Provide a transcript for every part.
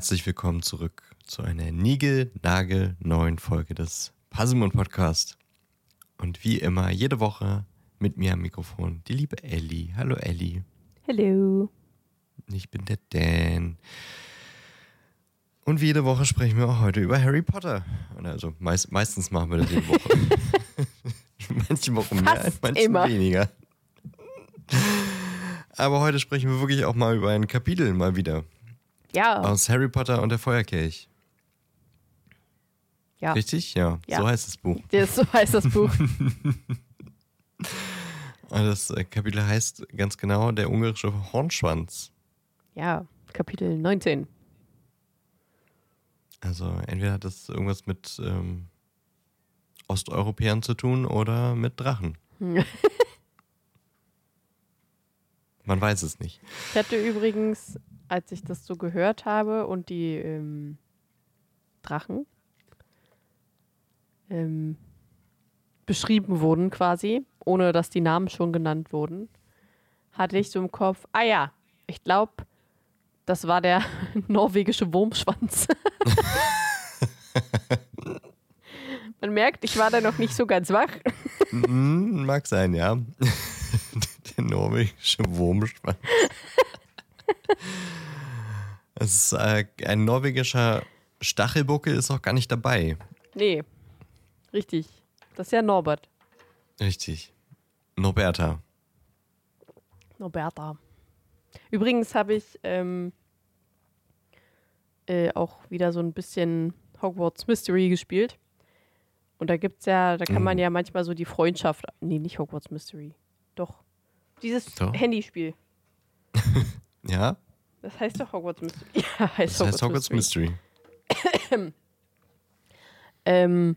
herzlich willkommen zurück zu einer Nigel-Nagel neuen Folge des Puzzlemon Podcast. Und wie immer, jede Woche mit mir am Mikrofon die liebe Ellie. Hallo Ellie. Hallo. Ich bin der Dan. Und wie jede Woche sprechen wir auch heute über Harry Potter. Also meist, meistens machen wir das jede Woche. manche Wochen mehr, manche weniger. Aber heute sprechen wir wirklich auch mal über ein Kapitel mal wieder. Ja. Aus Harry Potter und der Feuerkelch. ja. Richtig? Ja. Ja. So heißt das Buch. Das, so heißt das Buch. Und das äh, Kapitel heißt ganz genau Der ungarische Hornschwanz. ja, Kapitel 19. Also entweder hat das irgendwas mit ähm, Osteuropäern zu tun oder mit Drachen. Man weiß es nicht. Ich hatte übrigens, als ich das so gehört habe und die ähm, Drachen ähm, beschrieben wurden quasi, ohne dass die Namen schon genannt wurden, hatte ich so im Kopf, ah ja, ich glaube, das war der norwegische Wurmschwanz. Man merkt, ich war da noch nicht so ganz wach. Hm, mag sein, ja. Der norwegische Wurmschwanz. Es ist, äh, ein norwegischer Stachelbuckel ist auch gar nicht dabei. Nee, richtig. Das ist ja Norbert. Richtig. Norberta. Norberta. Übrigens habe ich ähm, äh, auch wieder so ein bisschen Hogwarts Mystery gespielt. Und da gibt's ja, da kann man Mhm. ja manchmal so die Freundschaft. Nee, nicht Hogwarts Mystery. Doch. Dieses Doch. Handyspiel. Ja, Das heißt doch Hogwarts Mystery. Ja, heißt das heißt Hogwarts Mystery. Ähm,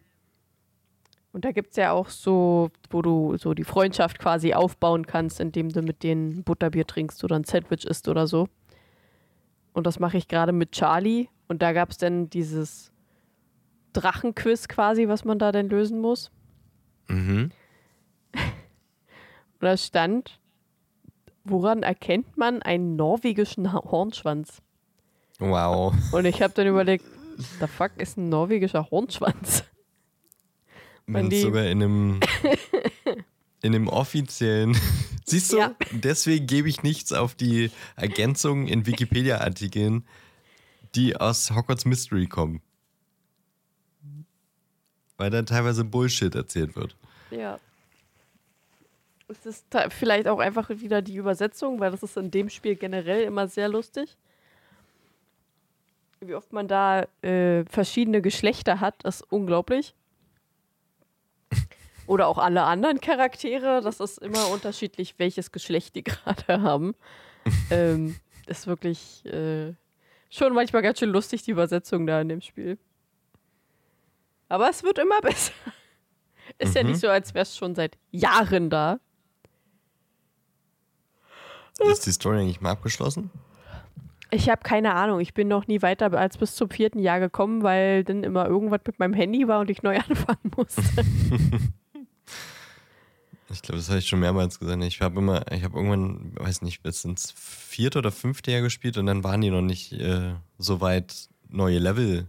und da gibt es ja auch so, wo du so die Freundschaft quasi aufbauen kannst, indem du mit denen Butterbier trinkst oder ein Sandwich isst oder so. Und das mache ich gerade mit Charlie. Und da gab es dann dieses Drachenquiz quasi, was man da denn lösen muss. Mhm. Und da stand, woran erkennt man einen norwegischen Hornschwanz? Wow. Und ich habe dann überlegt, the fuck ist ein norwegischer Hornschwanz? Man die- ist sogar in einem, in einem offiziellen. Siehst du, Ja. deswegen gebe ich nichts auf die Ergänzungen in Wikipedia-Artikeln, die aus Hogwarts Mystery kommen. Weil da teilweise Bullshit erzählt wird. Ja. Es ist vielleicht auch einfach wieder die Übersetzung, weil das ist in dem Spiel generell immer sehr lustig. Wie oft man da äh, verschiedene Geschlechter hat, ist unglaublich. Oder auch alle anderen Charaktere, das ist immer unterschiedlich, welches Geschlecht die gerade haben. ähm, ist wirklich äh, schon manchmal ganz schön lustig, die Übersetzung da in dem Spiel. Aber es wird immer besser. Ist ja nicht so, als wäre es schon seit Jahren da. Ist die Story eigentlich mal abgeschlossen? Ich habe keine Ahnung. Ich bin noch nie weiter als bis zum vierten Jahr gekommen, weil dann immer irgendwas mit meinem Handy war und ich neu anfangen musste. Ich glaube, das habe ich schon mehrmals gesagt. Ich habe immer, ich habe irgendwann, weiß nicht, bis ins vierte oder fünfte Jahr gespielt und dann waren die noch nicht äh, so weit, neue Level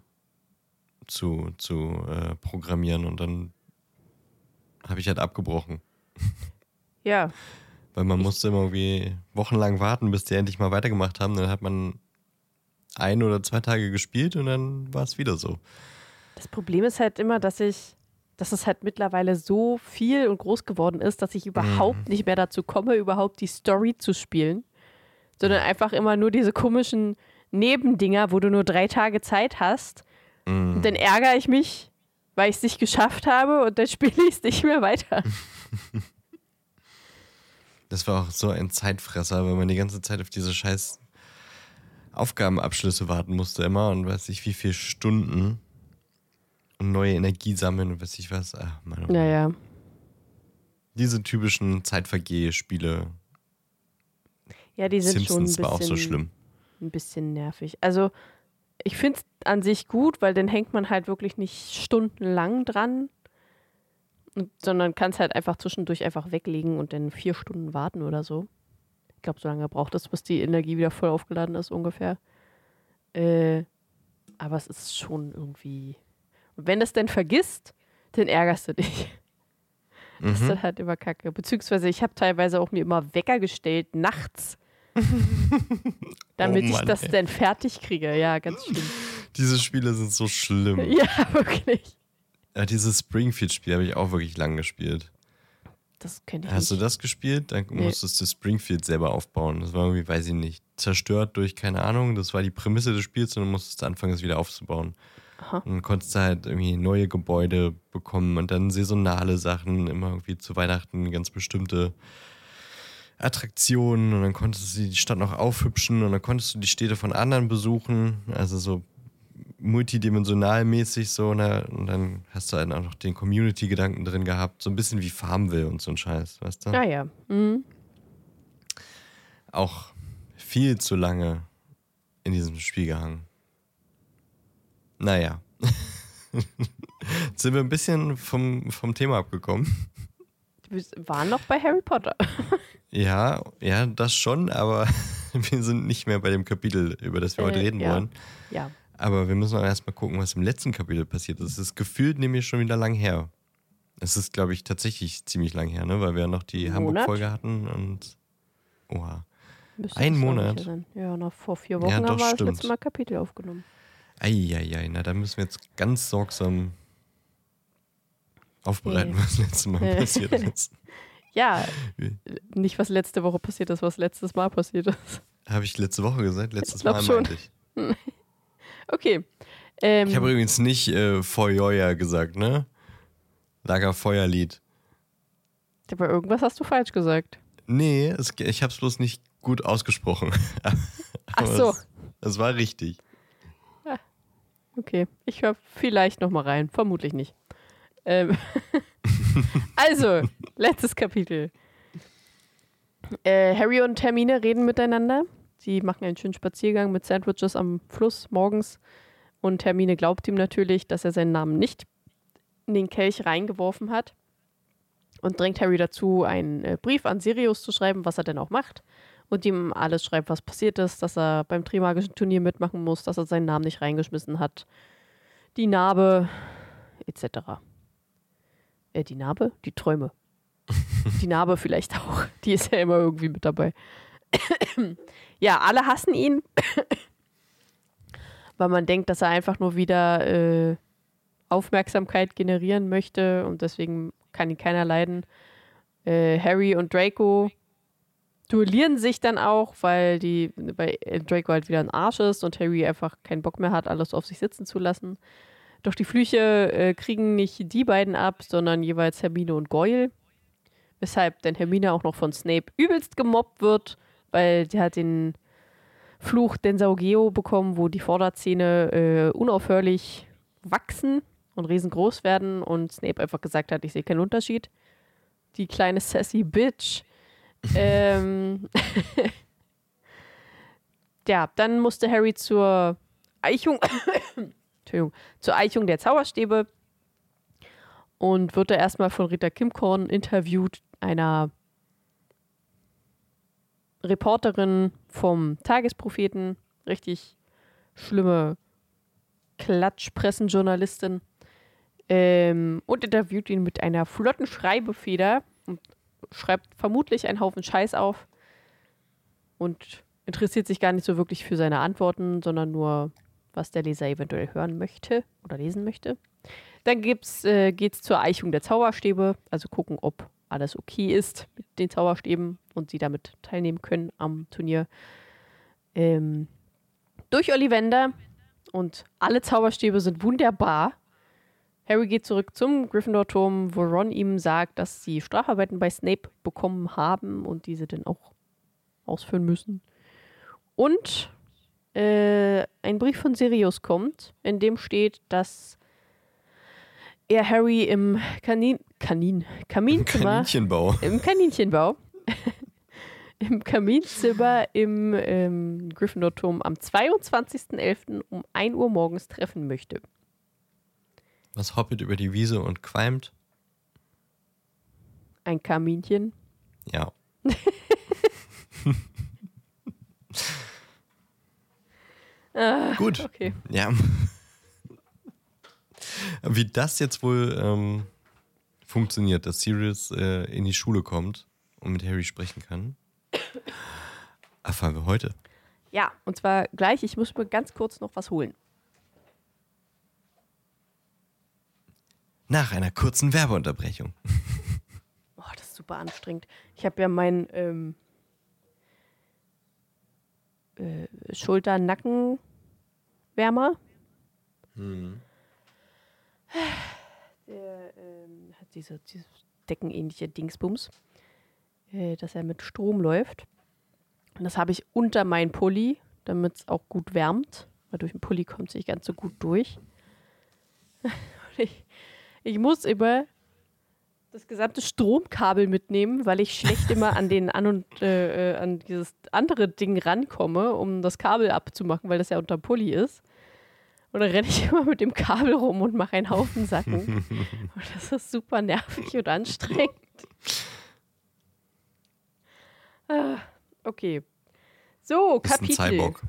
zu, zu äh, programmieren und dann habe ich halt abgebrochen. ja, Weil man musste immer irgendwie wochenlang warten, bis die endlich mal weitergemacht haben. Dann hat man ein oder zwei Tage gespielt und dann war es wieder so. das Problem ist halt immer, dass ich, dass es halt mittlerweile so viel und groß geworden ist, dass ich überhaupt nicht mehr dazu komme, überhaupt die Story zu spielen, sondern einfach immer nur diese komischen Nebendinger, wo du nur drei Tage Zeit hast. Mm. Und dann ärgere ich mich, weil ich es nicht geschafft habe und dann spiele ich es nicht mehr weiter. Das war auch so ein Zeitfresser, wenn man die ganze Zeit auf diese scheiß Aufgabenabschlüsse warten musste immer und weiß ich wie viele Stunden und neue Energie sammeln und weiß ich was. Ach, oh Mann. Naja. Diese typischen Zeitvergeh-Spiele. Ja, die sind schon ein Simpsons bisschen, war auch so schlimm. ein bisschen nervig. Also ich finde es an sich gut, weil dann hängt man halt wirklich nicht stundenlang dran, sondern kann es halt einfach zwischendurch einfach weglegen und dann vier Stunden warten oder so. Ich glaube, so lange braucht es, bis die Energie wieder voll aufgeladen ist ungefähr. Äh, aber es ist schon irgendwie. Und wenn du es denn vergisst, dann ärgerst du dich. Das ist dann halt immer kacke. Beziehungsweise ich habe teilweise auch mir immer Wecker gestellt, nachts. damit Oh ich Mann, das ey. dann fertig kriege. Ja, ganz schlimm. Diese Spiele sind so schlimm. Ja, wirklich. Ja, dieses Springfield-Spiel habe ich auch wirklich lang gespielt. Das kenne ich Hast du nicht. das gespielt? Dann Nee. musstest du Springfield selber aufbauen. Das war irgendwie, weiß ich nicht, zerstört durch, keine Ahnung. Das war die Prämisse des Spiels und dann musstest du anfangen, es wieder aufzubauen. Aha. Und dann konntest du halt irgendwie neue Gebäude bekommen und dann saisonale Sachen, immer irgendwie zu Weihnachten ganz bestimmte Attraktionen und dann konntest du die Stadt noch aufhübschen und dann konntest du die Städte von anderen besuchen, also so multidimensional mäßig so ne? und dann hast du halt auch noch den Community-Gedanken drin gehabt, so ein bisschen wie Farmville und so ein Scheiß, weißt du? Ah ja. Mhm. Auch viel zu lange in diesem Spiel gehangen. Naja. Jetzt sind wir ein bisschen vom, vom Thema abgekommen. Wir waren noch bei Harry Potter. Ja, ja, das schon, aber wir sind nicht mehr bei dem Kapitel, über das wir heute Äh, reden ja. wollen. Ja. Aber wir müssen auch erstmal gucken, was im letzten Kapitel passiert ist. Es ist gefühlt nämlich schon wieder lang her. Es ist, glaube ich, tatsächlich ziemlich lang her, ne? weil wir ja noch die? Hamburg-Folge hatten und. Oha. Müsste Ein das Monat. Ja, noch vor vier Wochen Ja, haben doch, wir das stimmt. letzte Mal Kapitel aufgenommen. Eieiei, na, da müssen wir jetzt ganz sorgsam aufbereiten, Nee. was letztes Mal passiert ist. Ja, nicht was letzte Woche passiert ist, was letztes Mal passiert ist. Habe ich letzte Woche gesagt? Letztes glaub Mal schon. meinte ich. Okay. Ähm, Ich habe übrigens nicht äh, Feuerja gesagt, ne? Lagerfeuerlied. aber irgendwas hast du falsch gesagt. Nee, es, ich habe es bloß nicht gut ausgesprochen. Ach so. Es, es war richtig. Okay, ich höre vielleicht noch mal rein. Vermutlich nicht. Ähm also, letztes Kapitel. Äh, Harry und Hermine reden miteinander. Sie machen einen schönen Spaziergang mit Sandwiches am Fluss morgens. Und Hermine glaubt ihm natürlich, dass er seinen Namen nicht in den Kelch reingeworfen hat. Und drängt Harry dazu, einen äh, Brief an Sirius zu schreiben, was er denn auch macht. Und ihm alles schreibt, was passiert ist, dass er beim Trimagischen Turnier mitmachen muss, dass er seinen Namen nicht reingeschmissen hat. Die Narbe, etc. Äh, die Narbe? Die Träume. die Narbe vielleicht auch. Die ist ja immer irgendwie mit dabei. Ja, alle hassen ihn. weil man denkt, dass er einfach nur wieder äh, Aufmerksamkeit generieren möchte und deswegen kann ihn keiner leiden. Äh, Harry und Draco duellieren sich dann auch, weil die weil Draco halt wieder ein Arsch ist und Harry einfach keinen Bock mehr hat, alles auf sich sitzen zu lassen. Doch die Flüche äh, kriegen nicht die beiden ab, sondern jeweils Hermine und Goyle. Weshalb denn Hermine auch noch von Snape übelst gemobbt wird, weil sie hat den Fluch Densaugeo bekommen, wo die Vorderzähne äh, unaufhörlich wachsen und riesengroß werden und Snape einfach gesagt hat, ich sehe keinen Unterschied. Die kleine sassy Bitch. ähm, ja, dann musste Harry zur Eichung, Entschuldigung, zur Eichung der Zauberstäbe und wird da erstmal von Rita Kimkorn interviewt, einer Reporterin vom Tagespropheten, richtig schlimme Klatschpressenjournalistin, ähm, und interviewt ihn mit einer flotten Schreibefeder und schreibt vermutlich einen Haufen Scheiß auf und interessiert sich gar nicht so wirklich für seine Antworten, sondern nur, was der Leser eventuell hören möchte oder lesen möchte. Dann gibt's, äh, geht es zur Eichung der Zauberstäbe, also gucken, ob alles okay ist mit den Zauberstäben und sie damit teilnehmen können am Turnier. Ähm, durch Ollivander und alle Zauberstäbe sind wunderbar. Harry geht zurück zum Gryffindor-Turm, wo Ron ihm sagt, dass sie Strafarbeiten bei Snape bekommen haben und diese dann auch ausführen müssen. Und äh, ein Brief von Sirius kommt, in dem steht, dass er Harry im Kanin, Kanin, Kaminzimmer, Kaninchenbau. im Kaninchenbau, im Kaminzimmer im ähm, Gryffindor-Turm am 22.11. um 1 Uhr morgens treffen möchte. Was hoppelt über die Wiese und qualmt? Ein Kaminchen. Ja. Ah, Gut. Okay. Ja. Wie das jetzt wohl ähm, funktioniert, dass Sirius äh, in die Schule kommt und mit Harry sprechen kann, erfahren wir heute. Ja, und zwar gleich. Ich muss mir ganz kurz noch was holen. Nach einer kurzen Werbeunterbrechung. Oh, das ist super anstrengend. Ich habe ja meinen ähm, äh, Schulter-Nacken-Wärmer. Der ähm, hat diese, diese deckenähnliche Dingsbums, äh, dass er mit Strom läuft. Und das habe ich unter meinen Pulli, damit es auch gut wärmt. Weil durch den Pulli kommt es nicht ganz so gut durch. Ich, ich muss immer das gesamte Stromkabel mitnehmen, weil ich schlecht immer an den an und äh, äh, an dieses andere Ding rankomme, um das Kabel abzumachen, weil das ja unter Pulli ist. Dann renne ich immer mit dem Kabel rum und mache einen Haufen Sachen. und das ist super nervig und anstrengend. Ah, okay. So, Ist ein Kapitel. Cyborg.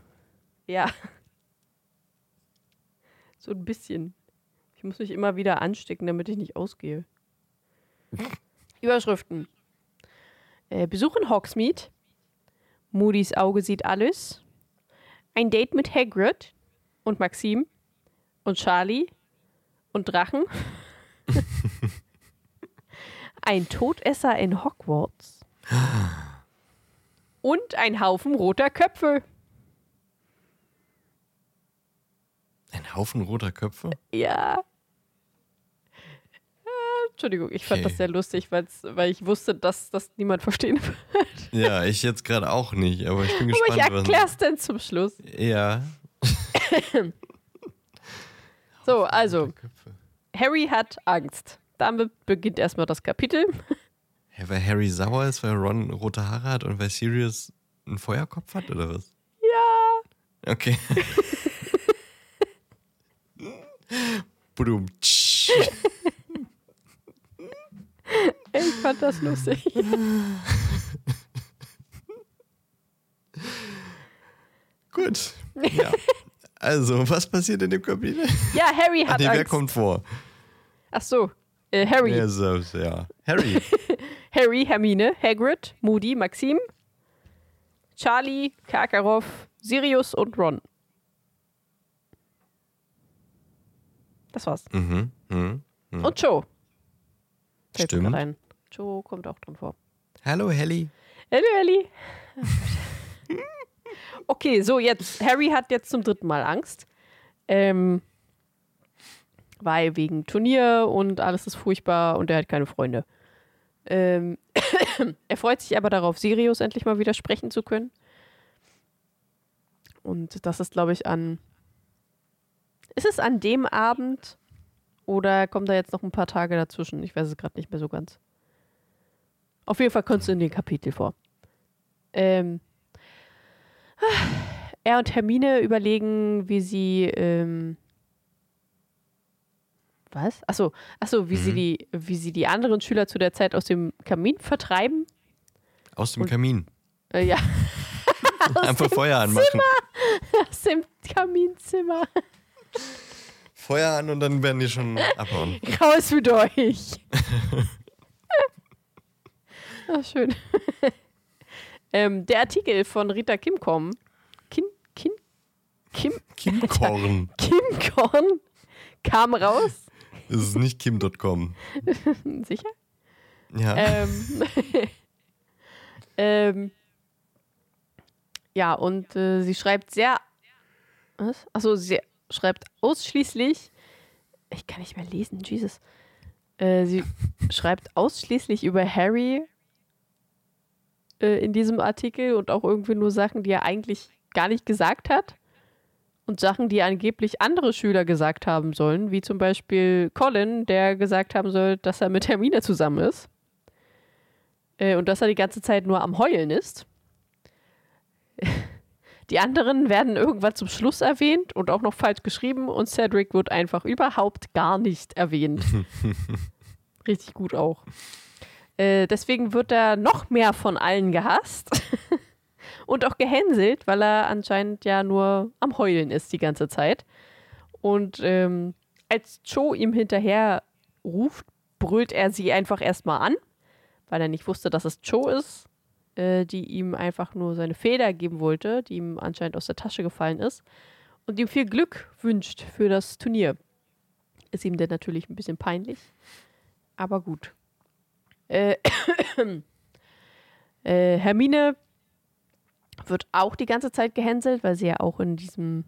Ja. So ein bisschen. Ich muss mich immer wieder anstecken, damit ich nicht ausgehe. Überschriften. Äh, Besuch in Hogsmeade. Moody's Auge sieht alles. Ein Date mit Hagrid und Maxim und Charlie und Drachen. ein Todesser in Hogwarts. Und ein Haufen roter Köpfe. Ein Haufen roter Köpfe? Ja. Äh, Entschuldigung, ich fand Okay. das sehr lustig, weil ich wusste, dass das niemand verstehen wird. Ja, ich jetzt gerade auch nicht, aber ich bin Aber ich gespannt. erklär's dann zum Schluss. Ja. So, also. Harry hat Angst. Damit beginnt erstmal das Kapitel. Hä, weil Harry sauer ist, weil Ron rote Haare hat und weil Sirius einen Feuerkopf hat, oder was? Ja. Okay. Budum. tsch. Ich fand das lustig. Gut. Ja. Also, was passiert in dem Kapitel? Ja, Harry Ach hat nee, wer Angst. kommt vor? Ach so, äh, Harry. Ja, so, ja. Harry. Harry, Hermine, Hagrid, Moody, Maxim, Charlie, Karkaroff, Sirius und Ron. Das war's. mhm. Mhm. Und Joe. Fällt Stimmt. Joe kommt auch drin vor. Hallo, Helly. Hallo, Ellie. Okay, so jetzt. Harry hat jetzt zum dritten Mal Angst. Ähm, weil wegen Turnier und alles ist furchtbar und er hat keine Freunde. Ähm, er freut sich aber darauf, Sirius endlich mal wieder sprechen zu können. Und das ist, glaube ich, an. Ist es an dem Abend oder kommt da jetzt noch ein paar Tage dazwischen? Ich weiß es gerade nicht mehr so ganz. Auf jeden Fall kommt es in den Kapitel vor. Ähm, er und Hermine überlegen, wie sie. Ähm, was? Achso, achso wie, sie Mhm. die, wie sie die anderen Schüler zu der Zeit aus dem Kamin vertreiben. Aus dem Und- Kamin. Äh, ja, Einfach Feuer anmachen. aus dem Kaminzimmer. Feuer an und dann werden die schon abhauen. Raus mit euch. Ach, schön. Ähm, der Artikel von Rita Kimkom. Kim, Kim, Kim, Kimkorn. Kimkorn kam raus. Das ist nicht kim.com. Sicher? Ja. ähm, ähm, ja, und äh, sie schreibt sehr. Was? Achso, sie schreibt ausschließlich. Ich kann nicht mehr lesen, Jesus. Äh, sie schreibt ausschließlich über Harry äh, in diesem Artikel und auch irgendwie nur Sachen, die er eigentlich gar nicht gesagt hat. Und Sachen, die angeblich andere Schüler gesagt haben sollen, wie zum Beispiel Colin, der gesagt haben soll, dass er mit Hermine zusammen ist. Äh, und dass er die ganze Zeit nur am Heulen ist. Die anderen werden irgendwann zum Schluss erwähnt und auch noch falsch geschrieben und Cedric wird einfach überhaupt gar nicht erwähnt. Richtig gut auch. Äh, deswegen wird er noch mehr von allen gehasst. und auch gehänselt, weil er anscheinend ja nur am Heulen ist die ganze Zeit. Und ähm, als Joe ihm hinterher ruft, brüllt er sie einfach erstmal an, weil er nicht wusste, dass es Joe ist, äh, die ihm einfach nur seine Feder geben wollte, die ihm anscheinend aus der Tasche gefallen ist und ihm viel Glück wünscht für das Turnier. Ist ihm denn natürlich ein bisschen peinlich, aber gut. Äh, äh, Hermine wird auch die ganze Zeit gehänselt, weil sie ja auch in diesem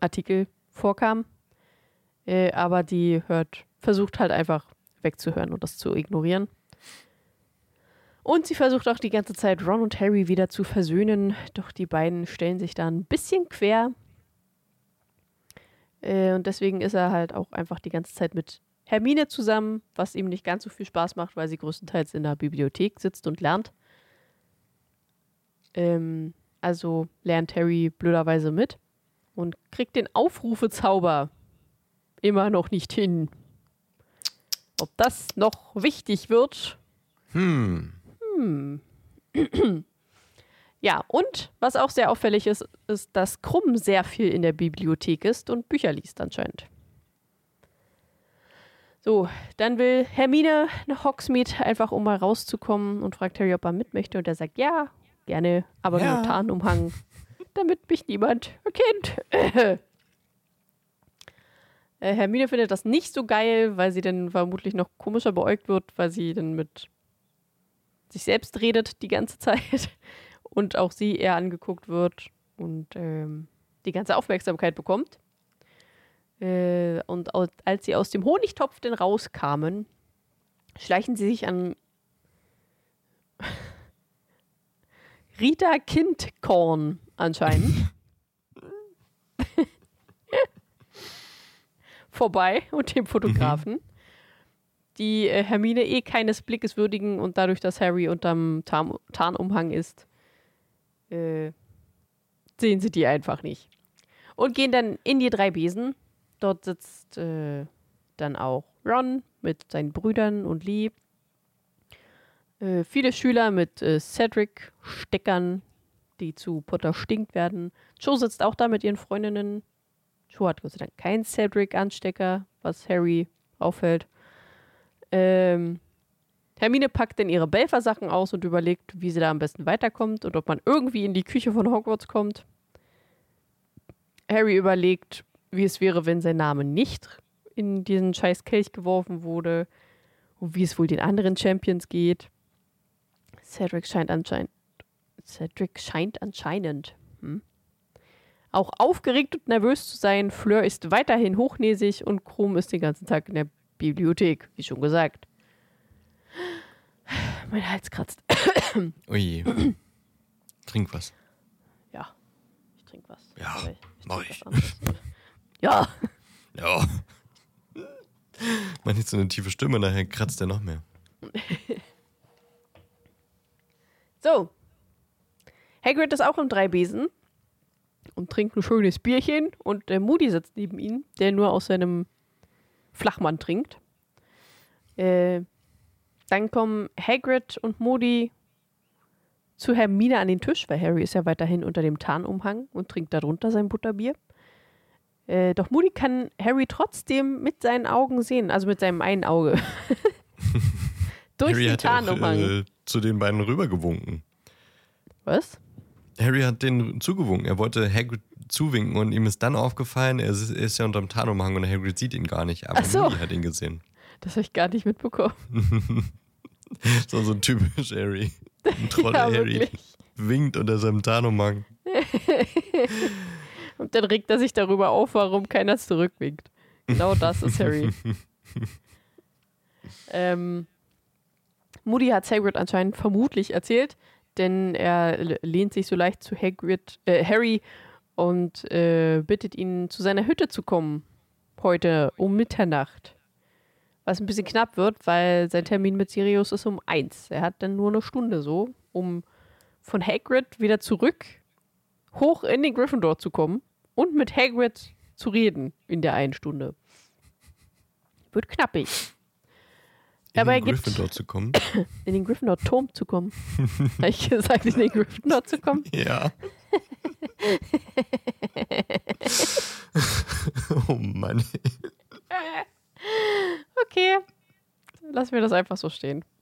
Artikel vorkam. Äh, aber die hört, versucht halt einfach wegzuhören und das zu ignorieren. Und sie versucht auch die ganze Zeit Ron und Harry wieder zu versöhnen, doch die beiden stellen sich da ein bisschen quer. Äh, und deswegen ist er halt auch einfach die ganze Zeit mit Hermine zusammen, was ihm nicht ganz so viel Spaß macht, weil sie größtenteils in der Bibliothek sitzt und lernt. Ähm, also lernt Harry blöderweise mit und kriegt den Aufrufezauber immer noch nicht hin. Ob das noch wichtig wird? Hm. Hm. ja, und was auch sehr auffällig ist, ist, dass Krumm sehr viel in der Bibliothek ist und Bücher liest anscheinend. So, dann will Hermine nach Hogsmeade einfach, um mal rauszukommen und fragt Harry, ob er mit möchte. Und er sagt, ja, gerne, aber Ja. nur Tarnumhang, damit mich niemand erkennt. Äh, Hermine findet das nicht so geil, weil sie dann vermutlich noch komischer beäugt wird, weil sie dann mit sich selbst redet die ganze Zeit und auch sie eher angeguckt wird und ähm, die ganze Aufmerksamkeit bekommt. Äh, und als sie aus dem Honigtopf denn rauskamen, schleichen sie sich an Rita Kindkorn anscheinend vorbei und dem Fotografen, die äh, Hermine eh keines Blickes würdigen und dadurch, dass Harry unterm Tarn Tarnumhang ist, äh, sehen sie die einfach nicht. Und gehen dann in die drei Besen. Dort sitzt äh, dann auch Ron mit seinen Brüdern und Lee. Äh, viele Schüler mit äh, Cedric-Steckern, die zu Potter stinkt werden. Joe sitzt auch da mit ihren Freundinnen. Joe hat Gott sei Dank keinen Cedric-Anstecker, was Harry auffällt. Ähm, Hermine packt dann ihre Belfer-Sachen aus und überlegt, wie sie da am besten weiterkommt und ob man irgendwie in die Küche von Hogwarts kommt. Harry überlegt, wie es wäre, wenn sein Name nicht in diesen scheiß Kelch geworfen wurde und wie es wohl den anderen Champions geht. Cedric scheint anscheinend. Cedric scheint anscheinend. Hm? Auch aufgeregt und nervös zu sein. Fleur ist weiterhin hochnäsig und Krumm ist den ganzen Tag in der Bibliothek, wie schon gesagt. Mein Hals kratzt. Ui. Trink was. Ja, ich trinke was. Ja, mach trink ich. Ja, Ja. Man nicht so eine tiefe Stimme, nachher kratzt er noch mehr. so. Hagrid ist auch im Dreibesen und trinkt ein schönes Bierchen und der Moody sitzt neben ihm, der nur aus seinem Flachmann trinkt. Äh, dann kommen Hagrid und Moody zu Hermine an den Tisch, weil Harry ist ja weiterhin unter dem Tarnumhang und trinkt darunter sein Butterbier. Äh, doch Moody kann Harry trotzdem mit seinen Augen sehen, also mit seinem einen Auge. Durch Harry den hat ja Tarnumhang. äh, zu den beiden rübergewunken. Was? Harry hat denen zugewunken. Er wollte Hagrid zuwinken und ihm ist dann aufgefallen, er ist, er ist ja unterm Tarnumhang und Hagrid sieht ihn gar nicht. Aber Ach so. Moody hat ihn gesehen. Das habe ich gar nicht mitbekommen. So, so typisch Harry. Ein Troll Ja, Harry winkt unter seinem Tarnumhang. Und dann regt er sich darüber auf, warum keiner zurückwinkt. Genau das ist Harry. ähm, Moody hat Hagrid anscheinend vermutlich erzählt, denn er lehnt sich so leicht zu Hagrid, äh, Harry und äh, bittet ihn, zu seiner Hütte zu kommen. Heute um Mitternacht. Was ein bisschen knapp wird, weil sein Termin mit Sirius ist um eins. Er hat dann nur eine Stunde so, um von Hagrid wieder zurück hoch in den Gryffindor zu kommen und mit Hagrid zu reden in der einen Stunde. Wird knappig. in Aber er den Gryffindor zu kommen. In den Gryffindor-Turm zu kommen. Habe ich gesagt, in den Gryffindor zu kommen? Ja. oh Mann. Okay. Lassen wir das einfach so stehen.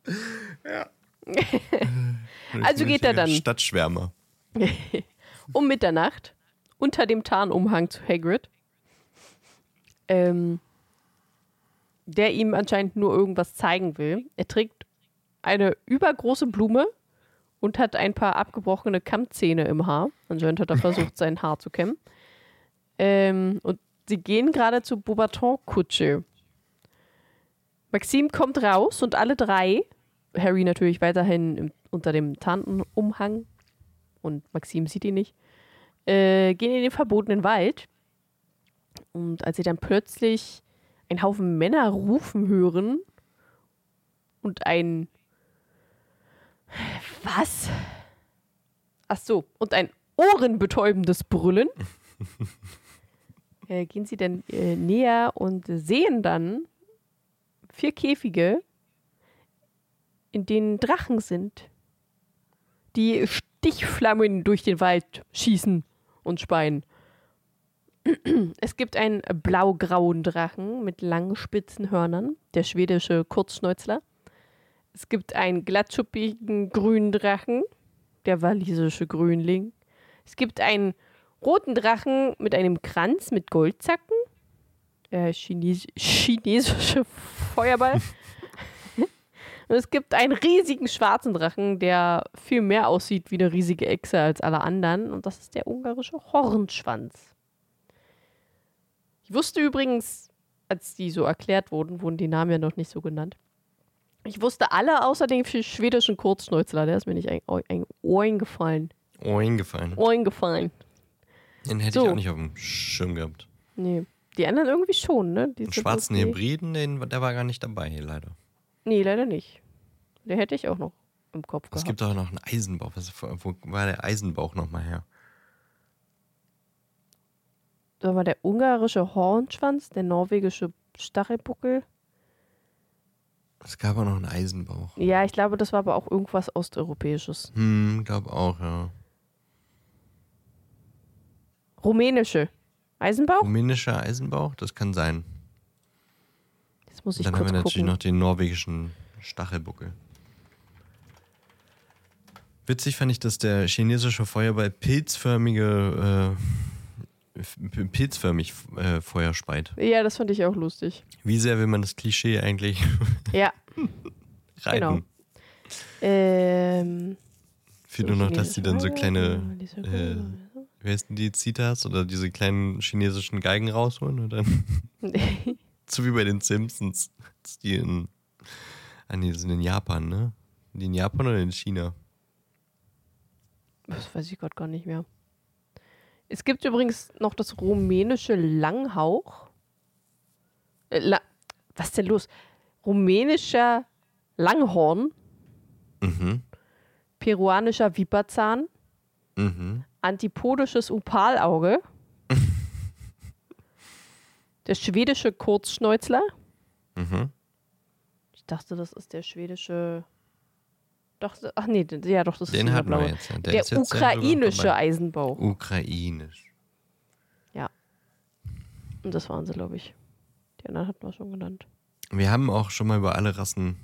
Also geht er dann. Stadtschwärmer. um Mitternacht unter dem Tarnumhang zu Hagrid, ähm, der ihm anscheinend nur irgendwas zeigen will. Er trägt eine übergroße Blume und hat ein paar abgebrochene Kammzähne im Haar. Anscheinend hat er versucht, sein Haar zu kämmen. Ähm, und sie gehen gerade zur Beaubaton-Kutsche. Maxim kommt raus und alle drei, Harry natürlich weiterhin im, unter dem Tarnumhang, und Maxim sieht ihn nicht, äh, gehen in den verbotenen Wald. Und als sie dann plötzlich einen Haufen Männer rufen hören und ein was? Ach so, und ein ohrenbetäubendes Brüllen, äh, gehen sie dann äh, näher und sehen dann vier Käfige, in denen Drachen sind die Stichflammen durch den Wald schießen und speien. Es gibt einen blau-grauen Drachen mit langen spitzen Hörnern, der schwedische Kurzschnäuzler. Es gibt einen glattschuppigen grünen Drachen, der walisische Grünling. Es gibt einen roten Drachen mit einem Kranz mit Goldzacken, äh, Chines chinesische Feuerball. Und es gibt einen riesigen schwarzen Drachen, der viel mehr aussieht wie eine riesige Echse als alle anderen. Und das ist der ungarische Hornschwanz. Ich wusste übrigens, als die so erklärt wurden, wurden die Namen ja noch nicht so genannt. Ich wusste alle außer den schwedischen Kurzschnäuzler. Der ist mir nicht ein, ein Ohren gefallen. Ohren gefallen. Ohren gefallen. Den hätte So. ich auch nicht auf dem Schirm gehabt. Nee. Die anderen irgendwie schon, ne? Die schwarzen okay. Hybriden, den, der war gar nicht dabei, hier leider. Nee, leider nicht. Der hätte ich auch noch im Kopf Es gehabt. gibt auch noch einen Eisenbauch. Was, wo war der Eisenbauch nochmal her? Sag mal, der ungarische Hornschwanz, der norwegische Stachelbuckel. Es gab auch noch einen Eisenbauch. Ja, ich glaube, das war aber auch irgendwas Osteuropäisches. Hm, glaub auch, ja. Rumänische. Eisenbauch? Rumänischer Eisenbauch, das kann sein. Muss ich Dann haben kurz wir natürlich gucken. noch den norwegischen Stachelbuckel. Witzig fand ich, dass der chinesische Feuerball pilzförmige, äh, pilzförmig äh, Feuer speit. Ja, das fand ich auch lustig. Wie sehr will man das Klischee eigentlich Ja, reiten? Genau. ähm. Fehlt nur noch, dass die dann so kleine, äh, wie heißen die, Zitas oder diese kleinen chinesischen Geigen rausholen und dann, so wie bei den Simpsons, die in, ah nee, die sind in Japan, ne? Die in Japan oder in China? das weiß ich gerade gar nicht mehr. Es gibt übrigens noch das rumänische Langhauch. Äh, La Was ist denn los? Rumänischer Langhorn, Mhm, peruanischer Viperzahn, mhm. antipodisches Opalauge, der schwedische Kurzschnäuzler. Mhm. Ich dachte, das ist der schwedische. Doch, ach nee, ja, doch, das ist Den wir blaue. jetzt. ja. Der, ist ja sogar ukrainische vorbei. Eisenbauch. Ukrainisch. Und das waren sie, glaube ich. Die anderen hatten wir schon genannt. Wir haben auch schon mal über alle Rassen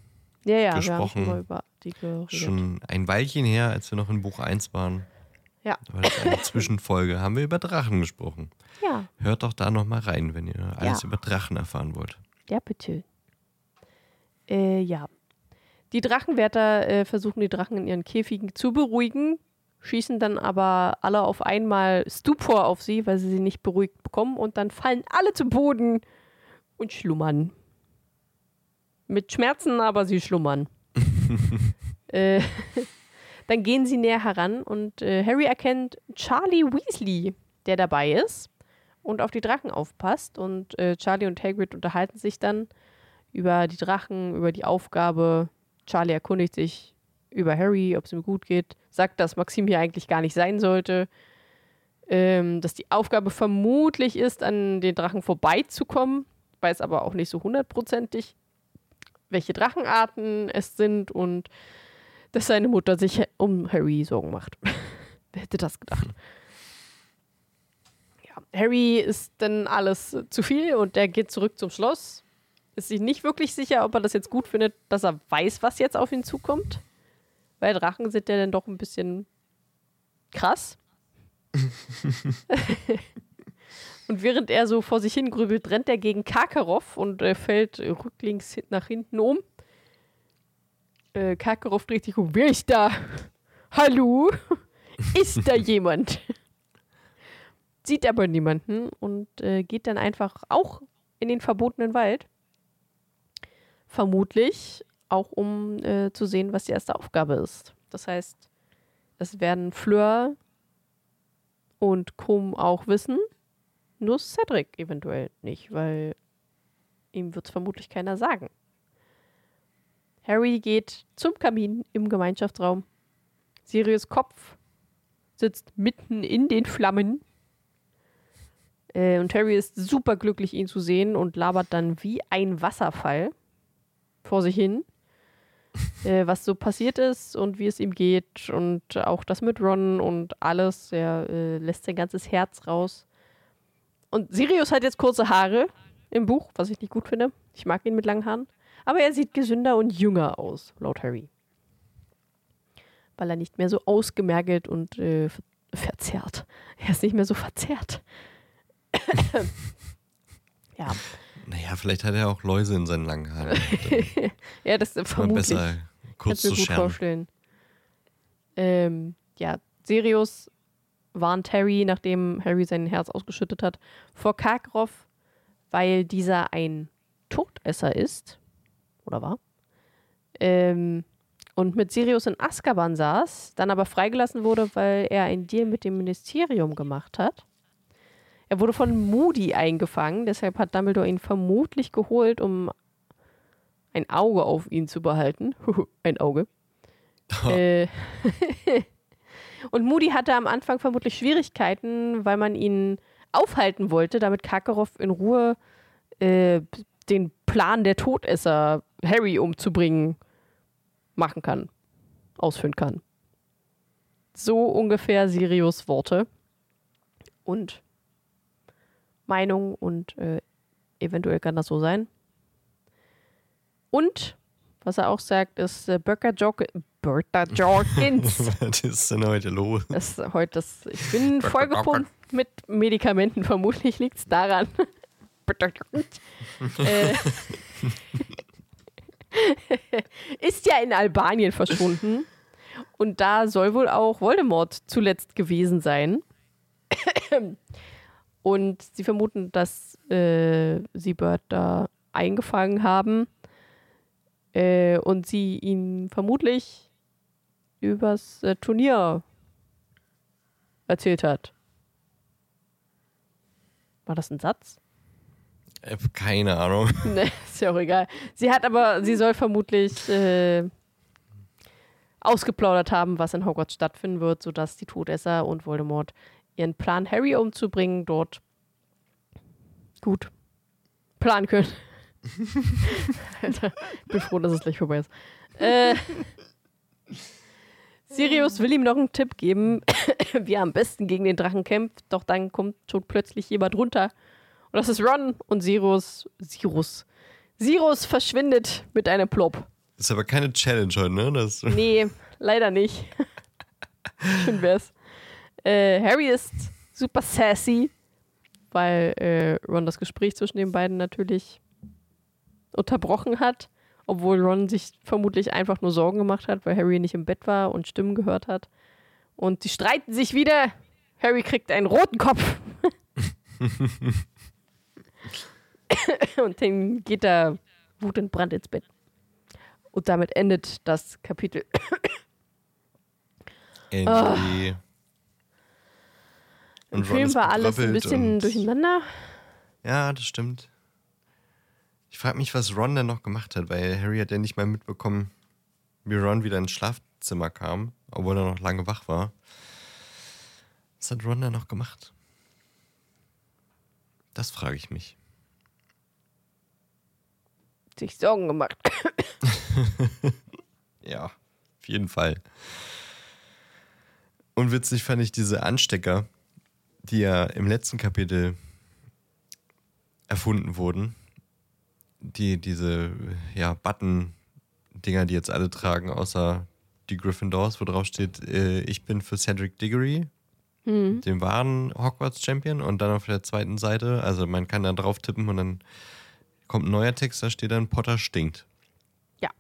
Ja, ja, wir haben Gesprochen. schon mal über die geredet. schon ein Weilchen her, als wir noch in Buch 1 waren. Ja. War das eine Zwischenfolge, haben wir über Drachen gesprochen. Ja, Hört doch da nochmal rein, wenn ihr alles Ja. über Drachen erfahren wollt. ja, bitte. Äh, ja. Die Drachenwärter äh, versuchen die Drachen in ihren Käfigen zu beruhigen, schießen dann aber alle auf einmal Stupor auf sie, weil sie sie nicht beruhigt bekommen und dann fallen alle zu Boden und schlummern. Mit Schmerzen, aber sie schlummern. äh, dann gehen sie näher heran und äh, Harry erkennt Charlie Weasley, der dabei ist und auf die Drachen aufpasst. Und äh, Charlie und Hagrid unterhalten sich dann über die Drachen, über die Aufgabe. Charlie erkundigt sich über Harry, ob es ihm gut geht, sagt, dass Maxim hier eigentlich gar nicht sein sollte, ähm, dass die Aufgabe vermutlich ist, an den Drachen vorbeizukommen, weiß aber auch nicht so hundertprozentig, welche Drachenarten es sind und dass seine Mutter sich um Harry Sorgen macht. Wer hätte das gedacht? Ja, Harry ist dann alles zu viel und er geht zurück zum Schloss. Ist sich nicht wirklich sicher, ob er das jetzt gut findet, dass er weiß, was jetzt auf ihn zukommt. Weil Drachen sind ja dann doch ein bisschen krass. und während er so vor sich hin grübelt, rennt er gegen Karkaroff und äh, fällt rücklings nach hinten um. Äh, Karkaroff dreht sich um. Wer ist da? Hallo? Ist da jemand? Sieht aber niemanden und äh, geht dann einfach auch in den verbotenen Wald. Vermutlich auch, um äh, zu sehen, was die erste Aufgabe ist. Das heißt, es werden Fleur und Krumm auch wissen, nur Cedric eventuell nicht, weil ihm wird es vermutlich keiner sagen. Harry geht zum Kamin im Gemeinschaftsraum. Sirius Kopf sitzt mitten in den Flammen. Äh, und Harry ist super glücklich, ihn zu sehen und labert dann wie ein Wasserfall vor sich hin, äh, was so passiert ist und wie es ihm geht und auch das mit Ron und alles. Er äh, lässt sein ganzes Herz raus. Und Sirius hat jetzt kurze Haare im Buch, was ich nicht gut finde. Ich mag ihn mit langen Haaren. Aber er sieht gesünder und jünger aus, laut Harry. Weil er nicht mehr so ausgemergelt und äh, verzerrt. Er ist nicht mehr so verzerrt. ja. Naja, vielleicht hat er auch Läuse in seinen langen Haaren. ja, das ist vermutlich. besser kurz Kannst mir zu gut scheren. vorstellen. Ähm, ja, Sirius warnt Harry, nachdem Harry sein Herz ausgeschüttet hat, vor Karkaroff, weil dieser ein Todesser ist. Oder war? Ähm, und mit Sirius in Azkaban saß, dann aber freigelassen wurde, weil er einen Deal mit dem Ministerium gemacht hat. Er wurde von Moody eingefangen, deshalb hat Dumbledore ihn vermutlich geholt, um ein Auge auf ihn zu behalten. ein Auge. äh, und Moody hatte am Anfang vermutlich Schwierigkeiten, weil man ihn aufhalten wollte, damit Karkaroff in Ruhe äh, den Plan der Todesser, Harry umzubringen, machen kann, ausführen kann. So ungefähr Sirius Worte und Meinung und äh, eventuell kann das so sein. Und was er auch sagt, ist äh, Bertha, Jork Bertha Jorkins. Was ist denn heute los? Das heute das, ich bin vollgepumpt mit Medikamenten. Vermutlich liegt es daran. äh, ist ja in Albanien verschwunden. Und da soll wohl auch Voldemort zuletzt gewesen sein. Und sie vermuten, dass äh, sie Bert da eingefangen haben äh, und sie ihn vermutlich übers äh, Turnier erzählt hat. War das ein Satz? Äh, Keine Ahnung. Ne, ist ja auch egal. Sie hat aber, sie soll vermutlich äh, ausgeplaudert haben, was in Hogwarts stattfinden wird, sodass die Todesser und Voldemort ihren Plan, Harry umzubringen, dort gut planen können. Alter, ich bin froh, dass es gleich vorbei ist. Äh, Sirius will ihm noch einen Tipp geben, wie er am besten gegen den Drachen kämpft, doch dann kommt schon plötzlich jemand runter. Und das ist Ron und Sirius, Sirius, Sirius verschwindet mit einem Plop. Ist aber keine Challenge heute, ne? Das, Nee, leider nicht. Schön wär's. Äh, Harry ist super sassy, weil äh, Ron das Gespräch zwischen den beiden natürlich unterbrochen hat, obwohl Ron sich vermutlich einfach nur Sorgen gemacht hat, weil Harry nicht im Bett war und Stimmen gehört hat. Und sie streiten sich wieder. Harry kriegt einen roten Kopf. und dann geht er wutentbrannt ins Bett. Und damit endet das Kapitel. Irgendwie. Im Und Ron Film war alles ein bisschen durcheinander. Ja, das stimmt. Ich frage mich, was Ron denn noch gemacht hat, weil Harry hat ja nicht mal mitbekommen, wie Ron wieder ins Schlafzimmer kam, obwohl er noch lange wach war. Was hat Ron da noch gemacht? Das frage ich mich. Sich Sorgen gemacht. ja, auf jeden Fall. Und witzig fand ich diese Anstecker, die ja im letzten Kapitel erfunden wurden. Die, diese, ja, Button-Dinger, die jetzt alle tragen, außer die Gryffindors, wo drauf steht, äh, ich bin für Cedric Diggory, Mhm. den wahren Hogwarts-Champion. Und dann auf der zweiten Seite, also man kann da drauf tippen und dann kommt ein neuer Text, da steht dann Potter stinkt. Ja.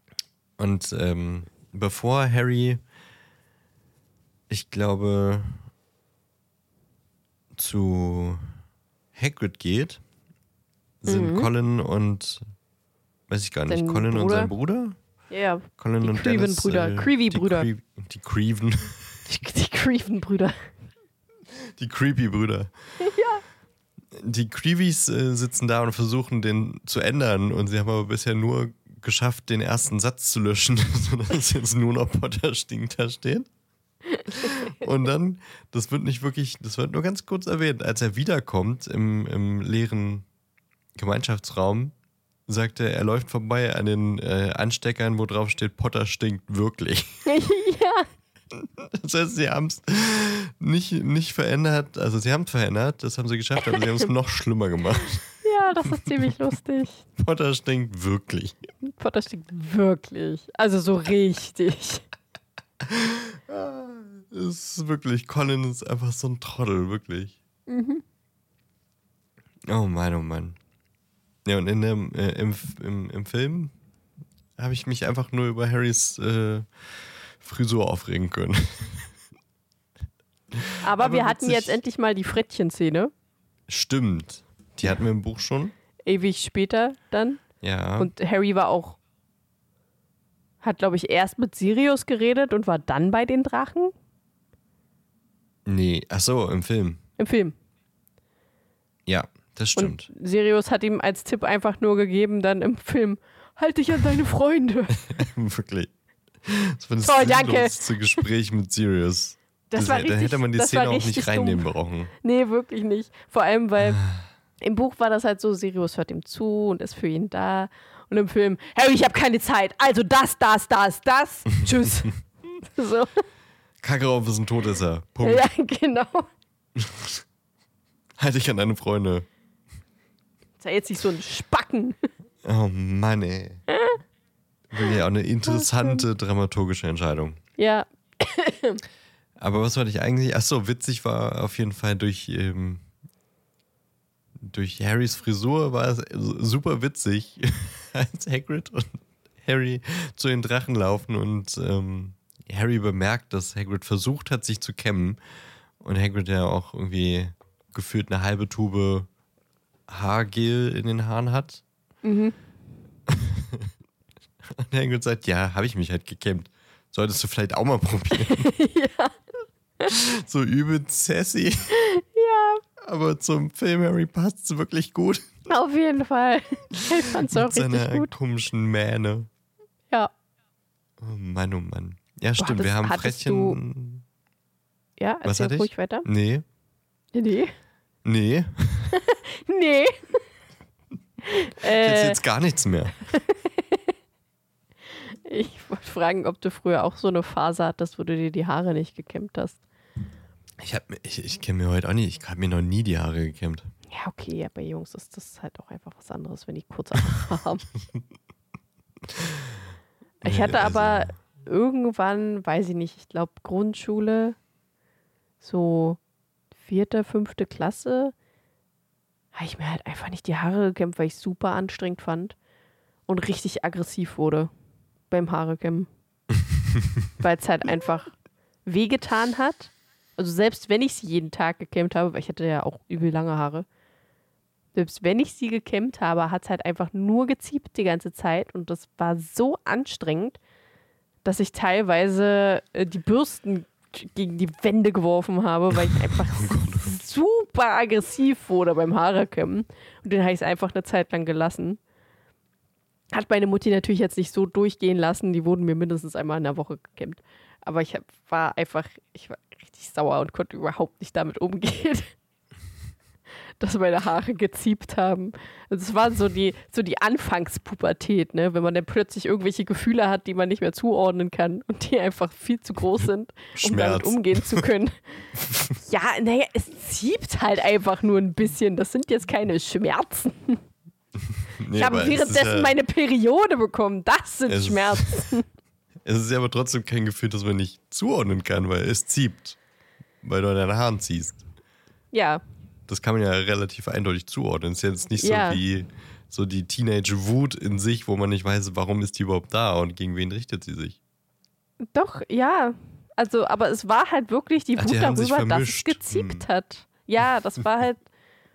Und ähm, bevor Harry, ich glaube, zu Hagrid geht, sind Mhm. Colin und, weiß ich gar nicht, Sein Colin und Bruder? sein Bruder? Ja, Colin Die und Dennis, Creven-Brüder, äh, Creevy-Brüder. Die, Cre die Creven, die, die Creven-Brüder. die Creepy-Brüder. Ja. Die Creevies äh, sitzen da und versuchen, den zu ändern. Und sie haben aber bisher nur geschafft, den ersten Satz zu löschen, sodass jetzt nur noch Potter stinkt da steht. Und dann, das wird nicht wirklich, das wird nur ganz kurz erwähnt, als er wiederkommt im, im leeren Gemeinschaftsraum, sagt er, er läuft vorbei an den äh, Ansteckern, wo drauf steht, Potter stinkt wirklich. Das heißt, sie haben es nicht, nicht verändert, also sie haben es verändert, das haben sie geschafft, aber sie haben es noch schlimmer gemacht. ja, das ist ziemlich lustig. Potter stinkt wirklich. Potter stinkt wirklich. Also so richtig. Es ist wirklich, Colin ist einfach so ein Trottel, wirklich. Oh Mann, oh Mann. Ja, und in dem, äh, im, im, im Film habe ich mich einfach nur über Harrys äh, Frisur aufregen können. Aber, Aber wir hatten jetzt endlich mal die Frettchen-Szene. Stimmt. Die hatten wir im Buch schon. Ewig später dann. Ja. Und Harry war auch. Hat, glaube ich, erst mit Sirius geredet und war dann bei den Drachen nee, ach so, im Film. im Film. Ja, das stimmt. Und Sirius hat ihm als Tipp einfach nur gegeben, dann im Film: Halt dich an deine Freunde. Wirklich. Das war das Toll, danke. Gespräch mit Sirius. Das war da richtig- hätte man die Szene auch nicht reinnehmen dumm. brauchen. Nee, wirklich nicht. Vor allem, weil im Buch war das halt so, Sirius hört ihm zu und ist für ihn da. Und im Film, Harry, ich habe keine Zeit. Also das, das, das, das. Tschüss. so. Kacke auf, ist ein Todesser. Punkt. Ja, genau. Halt dich an deine Freunde. Sei jetzt nicht so ein Spacken. Oh Mann, ey. Wirklich auch eine interessante dramaturgische Entscheidung. Ja, Aber was wollte ich eigentlich? Ach so, witzig war auf jeden Fall durch, ähm, durch Harrys Frisur war es super witzig, als Hagrid und Harry zu den Drachen laufen und ähm, Harry bemerkt, dass Hagrid versucht hat, sich zu kämmen und Hagrid ja auch irgendwie gefühlt eine halbe Tube Haargel in den Haaren hat. Und Hagrid sagt, ja, habe ich mich halt gekämmt. Solltest du vielleicht auch mal probieren. So übel sassy. ja, Aber zum Film Harry passt es wirklich gut. auf jeden Fall. Ich fand's auch Mit seiner richtig gut. komischen Mähne. Ja. Oh Mann, oh Mann. Ja, stimmt, hattest- wir haben Frettchen. Ja, Was hatte ich? ruhig weiter. Nee, Nee. nee. Nee. Jetzt, äh, jetzt gar nichts mehr. Ich wollte fragen, ob du früher auch so eine Phase hattest, wo du dir die Haare nicht gekämmt hast. Ich, hab, ich, ich kenne mir heute auch nicht. Ich habe mir noch nie die Haare gekämmt. Ja, okay, ja, bei Jungs ist das halt auch einfach was anderes, wenn die kurze Haare haben. Ich hatte also- aber irgendwann, weiß ich nicht, ich glaube Grundschule, so vierte, fünfte Klasse, habe ich mir halt einfach nicht die Haare gekämmt, weil ich super anstrengend fand und richtig aggressiv wurde beim Haarekämmen. weil es halt einfach wehgetan hat. Also selbst wenn ich sie jeden Tag gekämmt habe, weil ich hatte ja auch übel lange Haare, selbst wenn ich sie gekämmt habe, hat es halt einfach nur geziebt die ganze Zeit und das war so anstrengend, dass ich teilweise äh, die Bürsten gegen die Wände geworfen habe, weil ich einfach super aggressiv wurde beim Haarekämmen. Und den habe ich einfach eine Zeit lang gelassen. Hat meine Mutti natürlich jetzt nicht so durchgehen lassen. Die wurden mir mindestens einmal in der Woche gekämmt. Aber ich hab, war einfach, ich war richtig sauer und konnte überhaupt nicht damit umgehen. dass meine Haare geziebt haben. Also es war so die, so die Anfangspubertät, ne? wenn man dann plötzlich irgendwelche Gefühle hat, die man nicht mehr zuordnen kann und die einfach viel zu groß sind, um damit umgehen zu können. ja, naja, es zieht halt einfach nur ein bisschen. Das sind jetzt keine Schmerzen. Nee, Ich habe währenddessen ja, meine Periode bekommen. Das sind Es- Schmerzen. Es ist ja aber trotzdem kein Gefühl, das man nicht zuordnen kann, weil es zieht. Weil du an deinen Haaren ziehst. Ja, Das kann man ja relativ eindeutig zuordnen. Es ist jetzt nicht Ja. so wie so die Teenage-Wut in sich, wo man nicht weiß, warum ist die überhaupt da und gegen wen richtet sie sich. Doch, ja. Also, aber es war halt wirklich die Ach, Wut die darüber, dass es geziebt Hm. hat. Ja, das war halt,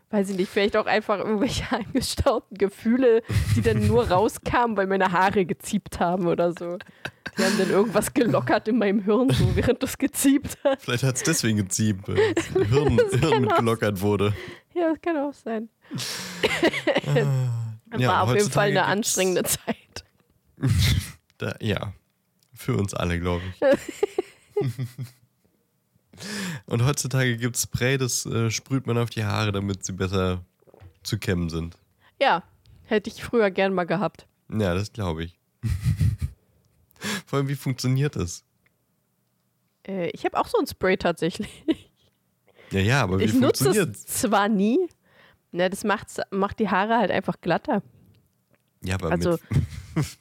weiß ich nicht, vielleicht auch einfach irgendwelche eingestauten Gefühle, die dann nur rauskamen, weil meine Haare geziebt haben oder so. Die haben dann irgendwas gelockert in meinem Hirn, so während das geziebt hat. Vielleicht hat es deswegen geziebt, weil das Hirn, Hirn mit gelockert wurde. Ja, das kann auch sein. Das Ja, war auf jeden Fall eine anstrengende Zeit. Da, ja, für uns alle, glaube ich. Und heutzutage gibt es Spray, das äh, sprüht man auf die Haare, damit sie besser zu kämmen sind. Ja, hätte ich früher gern mal gehabt. Ja, das glaube ich. Vor allem, wie funktioniert das? Äh, ich habe auch so ein Spray tatsächlich. Ja, ja, aber wie Ich nutze funktioniert es zwar nie, ne, das macht's, macht die Haare halt einfach glatter. Ja, aber Also. mit,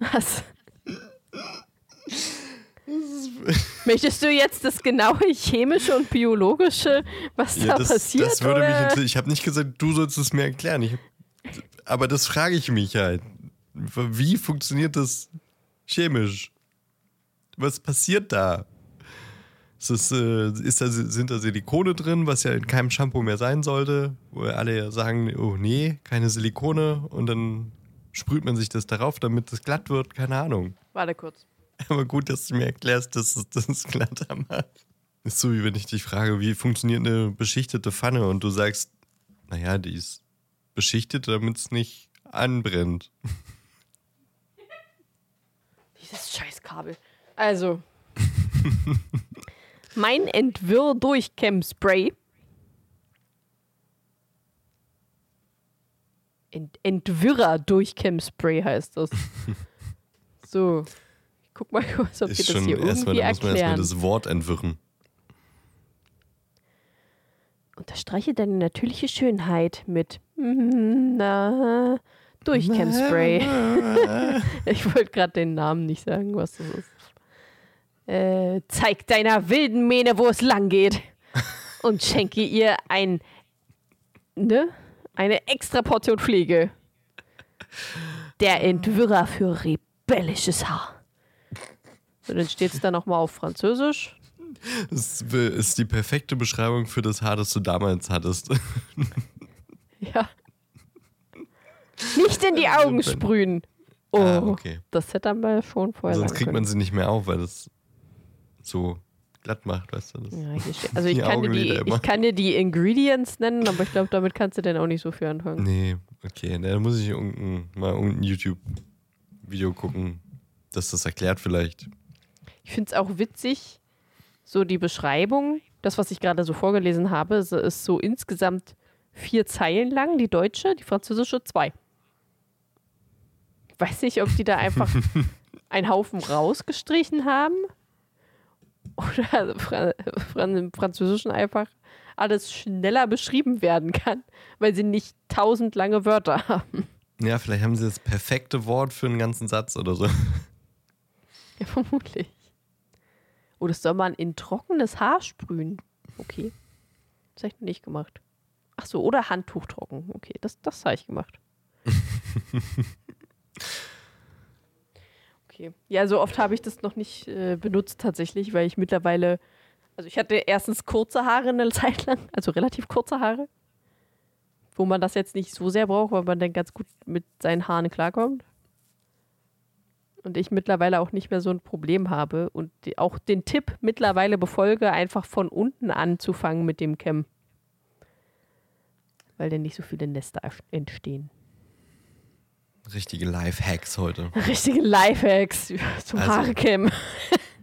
Was? Möchtest du jetzt das genaue chemische und biologische, was ja, da das, passiert? das würde mich oder? interessieren. Ich habe nicht gesagt, du sollst es mir erklären. Ich aber das frage ich mich halt. Wie funktioniert das chemisch? Was passiert da? Ist das, äh, ist da, sind da Silikone drin, was ja in keinem Shampoo mehr sein sollte, wo alle ja sagen, oh nee, keine Silikone und dann sprüht man sich das darauf, damit es glatt wird, keine Ahnung. Warte kurz. Aber gut, dass du mir erklärst, dass es das glatter macht. Ist so, wie wenn ich dich frage, wie funktioniert eine beschichtete Pfanne und du sagst, naja, die ist beschichtet, damit es nicht anbrennt. Dieses Scheißkabel. Also. mein Entwirr-Durchkämm-Spray. Ent Entwirrer-Durchkämm-Spray heißt das. so. Guck mal kurz, ob wir Ist das schon hier erstmal, irgendwie da muss man erstmal erklären. das Wort entwirren. Unterstreiche deine natürliche Schönheit mit na, Durchkämmspray. ich wollte gerade den Namen nicht sagen, was das ist. Äh, zeig deiner wilden Mähne, wo es lang geht. Und schenke ihr ein, ne, eine extra Portion Pflege. Der Entwirrer für rebellisches Haar. So, dann steht es da nochmal auf Französisch. Das ist die perfekte Beschreibung für das Haar, das du damals hattest. Ja. Nicht in die Augen sprühen. Oh, Ah, okay. das hätte man schon vorher Sonst kriegt man sie nicht mehr auf, weil das so glatt macht, weißt du. Das Ja, also ich kann, dir die, ich kann dir die Ingredients nennen, aber ich glaube, damit kannst du denn auch nicht so viel anfangen. Nee, okay, da muss ich irgendein, mal irgendein YouTube-Video gucken, das das erklärt vielleicht. Ich finde es auch witzig, so die Beschreibung, das, was ich gerade so vorgelesen habe, so- ist so insgesamt vier Zeilen lang, die deutsche, die französische zwei. Ich weiß nicht, ob die da einfach einen Haufen rausgestrichen haben oder Fra im Französischen einfach alles schneller beschrieben werden kann, weil sie nicht tausend lange Wörter haben. Ja, vielleicht haben sie das perfekte Wort für einen ganzen Satz oder so. Ja, vermutlich. Oh, das soll man in trockenes Haar sprühen. Okay. Das habe ich noch nicht gemacht. Ach so, oder Handtuch trocken. Okay, das, das habe ich gemacht. Okay. Ja, so oft habe ich das noch nicht äh, benutzt tatsächlich, weil ich mittlerweile, also ich hatte erstens kurze Haare eine Zeit lang, also relativ kurze Haare, wo man das jetzt nicht so sehr braucht, weil man dann ganz gut mit seinen Haaren klarkommt. Und ich mittlerweile auch nicht mehr so ein Problem habe und die, auch den Tipp mittlerweile befolge, einfach von unten anzufangen mit dem Cam. Weil dann nicht so viele Nester entstehen. Richtige Life-Hacks heute. Richtige Lifehacks zum Also- Haarcam.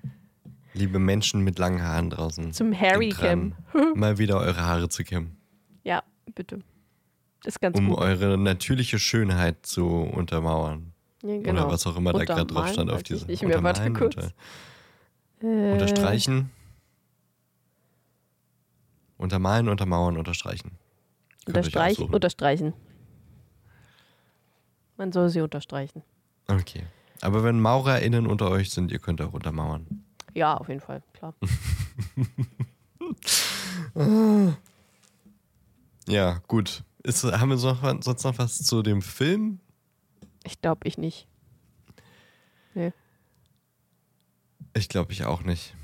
Liebe Menschen mit langen Haaren draußen. Zum Harry denkt dran, mal wieder eure Haare zu kämmen. Ja, bitte. Ist ganz Um gut. eure natürliche Schönheit zu untermauern. Ja, genau. Oder was auch immer da gerade drauf Untermalen, stand auf weiß ich nicht mehr, warte Untermalen, kurz. Unter, Äh, unterstreichen. Untermalen, untermauern, unterstreichen. Könnt Unterstreichen, unterstreichen. Man soll sie unterstreichen. Okay. Aber wenn MaurerInnen unter euch sind, ihr könnt auch untermauern. Ja, auf jeden Fall, klar. Ja, gut. Ist, haben wir sonst noch was zu dem Film? Ich glaube ich nicht. Nee. Ich glaube ich auch nicht.